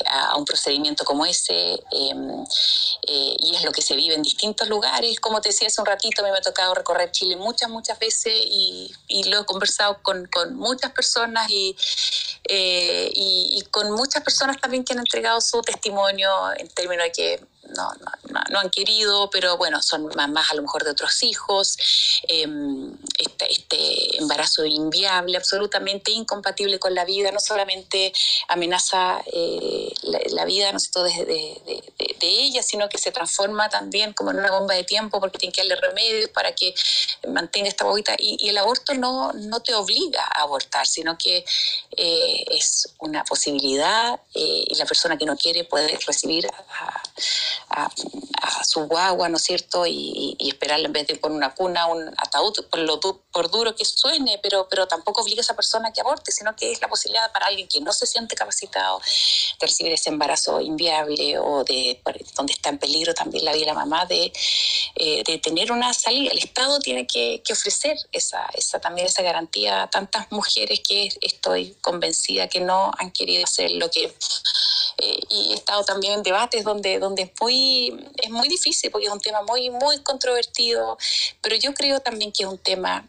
a un procedimiento como ese y es lo que se vive en distintos lugares. Como te decía hace un ratito, me ha tocado recorrer Chile muchas, muchas veces y, y lo he conversado con, con muchas personas y, eh, y, y, con muchas personas también que han entregado su testimonio en términos de que no, no, no, han querido, pero bueno, son mamás a lo mejor de otros hijos, em, este, este, embarazo inviable, absolutamente incompatible con la vida, no solamente amenaza eh, la, vida ¿no de, de, de, ella, sino que se transforma también como en una bomba de tiempo porque tiene que darle remedios para que mantenga esta bobita. Y, el aborto no, no te obliga a abortar, sino que eh, es una posibilidad eh, y la persona que no quiere puede recibir a, a, su guagua, ¿no es cierto? Y, y, esperarle en vez de poner una cuna, un ataúd, por, lo, por duro que suene, pero, pero tampoco obliga a esa persona que aborte, sino que es la posibilidad para alguien que no se siente capacitado de recibir ese embarazo inviable o de donde está en peligro también la vida de la mamá, de, eh, de tener una salida. El Estado tiene que, ofrecer esa, esa, también esa garantía a tantas mujeres que estoy convencida que no han querido hacer lo que eh, y he estado también en debates donde, donde muy, es muy difícil porque es un tema muy, muy controvertido, pero yo creo también que es un tema,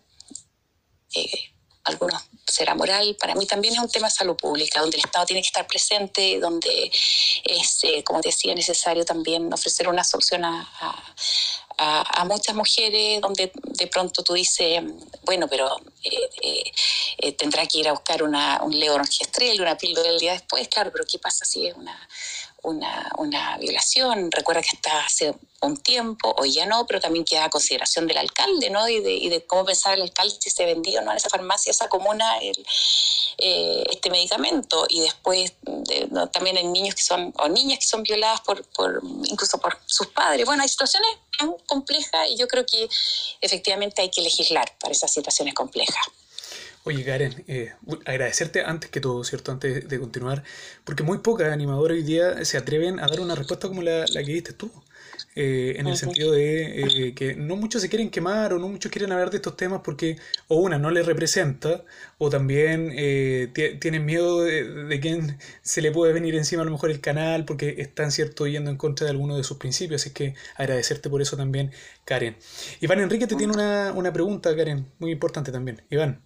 eh, algunos será moral, para mí también es un tema de salud pública, donde el Estado tiene que estar presente, donde es, eh, como decía, necesario también ofrecer una solución a, a, muchas mujeres donde de pronto tú dices, bueno, pero eh, eh, eh, tendrá que ir a buscar una, un levonorgestrel, una píldora el día después, claro, pero ¿qué pasa si es una, una, una, violación. Recuerda que hasta hace un tiempo, hoy ya no, pero también queda consideración del alcalde, ¿no? Y de, y de cómo pensar el alcalde si se vendía o no en esa farmacia, esa comuna, el, eh, este medicamento. Y después también hay niños que son, o niñas que son violadas por, por, incluso por sus padres. Bueno, hay situaciones tan complejas y yo creo que efectivamente hay que legislar para esas situaciones complejas. Oye, Karen, eh, agradecerte antes que todo, ¿cierto? Antes de continuar, porque muy pocas animadoras hoy día se atreven a dar una respuesta como la, la que diste tú. Eh, en el sentido de eh, que no muchos se quieren quemar o no muchos quieren hablar de estos temas porque o una no les representa o también tienen miedo de, de quién se le puede venir encima a lo mejor el canal porque están cierto yendo en contra de alguno de sus principios. Así que agradecerte por eso también Karen. Iván Enrique te tiene una, una pregunta Karen muy importante también. Iván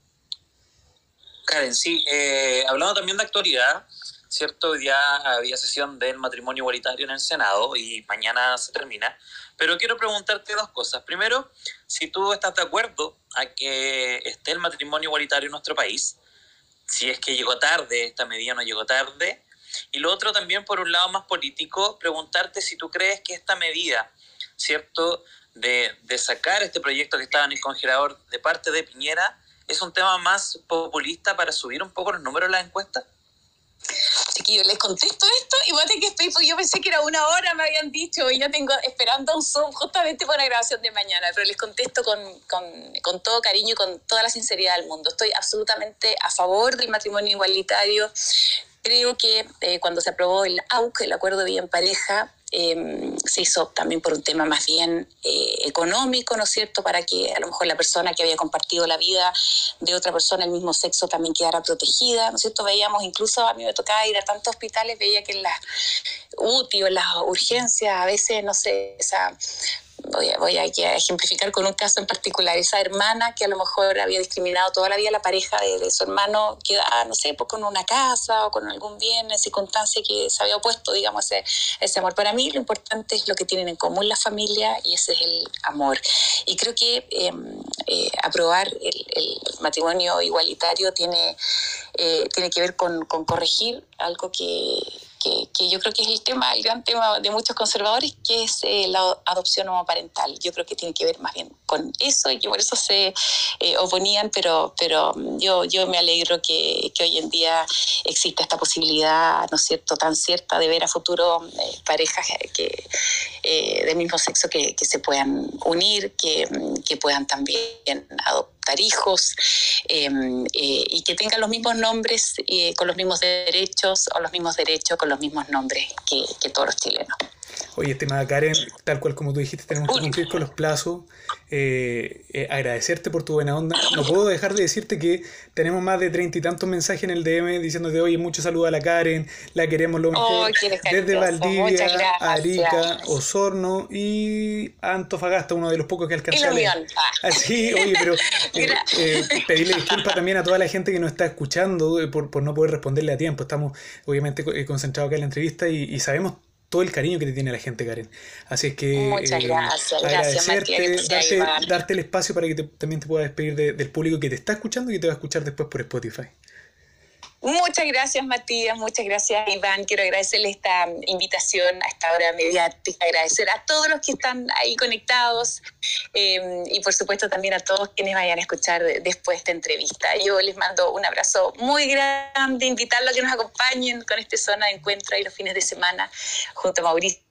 Karen, sí, eh, hablando también de actualidad, ¿cierto? Hoy día había sesión del matrimonio igualitario en el Senado y mañana se termina. Pero quiero preguntarte dos cosas. Primero, si tú estás de acuerdo a que esté el matrimonio igualitario en nuestro país, si es que llegó tarde, esta medida no llegó tarde. Y lo otro también, por un lado más político, preguntarte si tú crees que esta medida, ¿cierto? De, de sacar este proyecto que estaba en el congelador de parte de Piñera, es un tema más populista para subir un poco los números de las encuestas? yo les contesto esto y voy que estoy, porque yo pensé que era una hora, me habían dicho, y yo tengo esperando un Zoom justamente para la grabación de mañana, pero les contesto con, con, con todo cariño y con toda la sinceridad del mundo. Estoy absolutamente a favor del matrimonio igualitario. Creo que eh, cuando se aprobó el AUC, el Acuerdo de Vida en Pareja, Em, se hizo también por un tema más bien eh, económico, ¿no es cierto?, para que a lo mejor la persona que había compartido la vida de otra persona del mismo sexo también quedara protegida, ¿no es cierto? Veíamos, incluso a mí me tocaba ir a tantos hospitales, veía que en las UTI o en las urgencias a veces, no sé, esa voy a, voy a ejemplificar con un caso en particular, esa hermana que a lo mejor había discriminado toda la vida a la pareja de, su hermano, queda, no sé, pues con una casa o con algún bien, en circunstancia que se había opuesto, digamos, ese, ese amor. Para mí lo importante es lo que tienen en común la familia y ese es el amor. Y creo que em, eh, aprobar el, el, matrimonio igualitario tiene, eh, tiene que ver con, con corregir algo que que, yo creo que es el tema, el gran tema de muchos conservadores, que es eh, la adopción homoparental. Yo creo que tiene que ver más bien con eso y que por eso se eh, oponían, pero, pero yo, yo me alegro que, que, hoy en día exista esta posibilidad, ¿no es cierto?, tan cierta de ver a futuro eh, parejas que eh, del mismo sexo que, se puedan unir, que, puedan también adoptar hijos em, eh, y que tengan los mismos nombres con los mismos derechos o los mismos derechos con los mismos nombres que, que todos los chilenos. Oye, estimada Karen, tal cual como tú dijiste, tenemos que cumplir con los plazos. Eh, eh, agradecerte por tu buena onda. No puedo dejar de decirte que tenemos más de treinta y tantos mensajes en el DM diciéndote, oye, mucho saludo a la Karen, la queremos lo mejor. Desde Valdivia, Arica, Osorno y Antofagasta, uno de los pocos que alcanzé. Así, oye, pero eh, pedirle disculpas también a toda la gente que nos está escuchando por, por no poder responderle a tiempo. Estamos obviamente concentrados acá en la entrevista y, y sabemos todo el cariño que te tiene la gente, Karen. Así es que. Muchas eh, gracias, gracias, darte, darte, el espacio para que también te puedas despedir del público que te está escuchando y que te va a escuchar después por Spotify. Muchas gracias, Matías. Muchas gracias, Iván. Quiero agradecerle esta invitación a esta hora mediática, agradecer a todos los que están ahí conectados eh, y, por supuesto, también a todos quienes vayan a escuchar después de esta entrevista. Yo les mando un abrazo muy grande, invitarlos a que nos acompañen con esta zona de encuentro ahí los fines de semana junto a Mauricio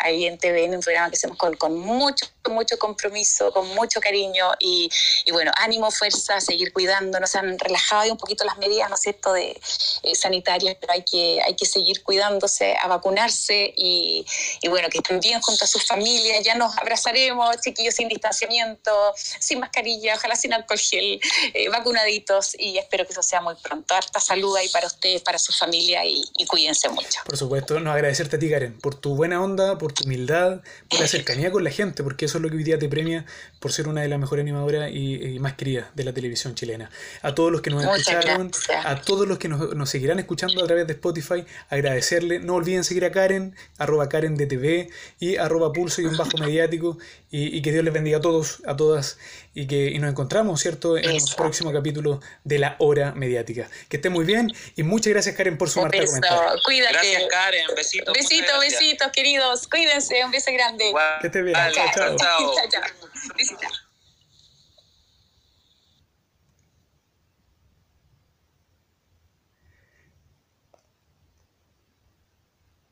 ahí en TVN, un programa que hacemos con, con mucho, mucho compromiso, con mucho cariño y, y, bueno, ánimo, fuerza, seguir cuidándonos. Han relajado un poquito las medidas, ¿no es cierto?, de, eh, sanitarias, pero hay que, hay que seguir cuidándose, a vacunarse y, y, bueno, que estén bien junto a sus familias. Ya nos abrazaremos, chiquillos, sin distanciamiento, sin mascarilla, ojalá sin alcohol gel, eh, vacunaditos y espero que eso sea muy pronto. Harta salud ahí para ustedes, para su familia y, y cuídense mucho. Por supuesto, nos agradecerte a ti, Karen, por tu buena onda por tu humildad, por la cercanía con la gente, porque eso es lo que hoy día te premia por ser una de las mejores animadoras y, más queridas de la televisión chilena. A todos los que nos escucharon, a todos los que nos, seguirán escuchando a través de Spotify, agradecerle. No olviden seguir a Karen, arroba Karen de TV y arroba pulso y un bajo mediático. Y, que Dios les bendiga a todos, a todas, y que nos encontramos, ¿cierto?, en el próximo capítulo de La Hora Mediática. Que esté muy bien y muchas gracias, Karen, por sumarte a comentar. Cuídate. Gracias, Karen. Besitos. Besitos, besitos, queridos. Cuídense. Un beso grande. Que esté bien. chao. chao. chao. chao. visitar.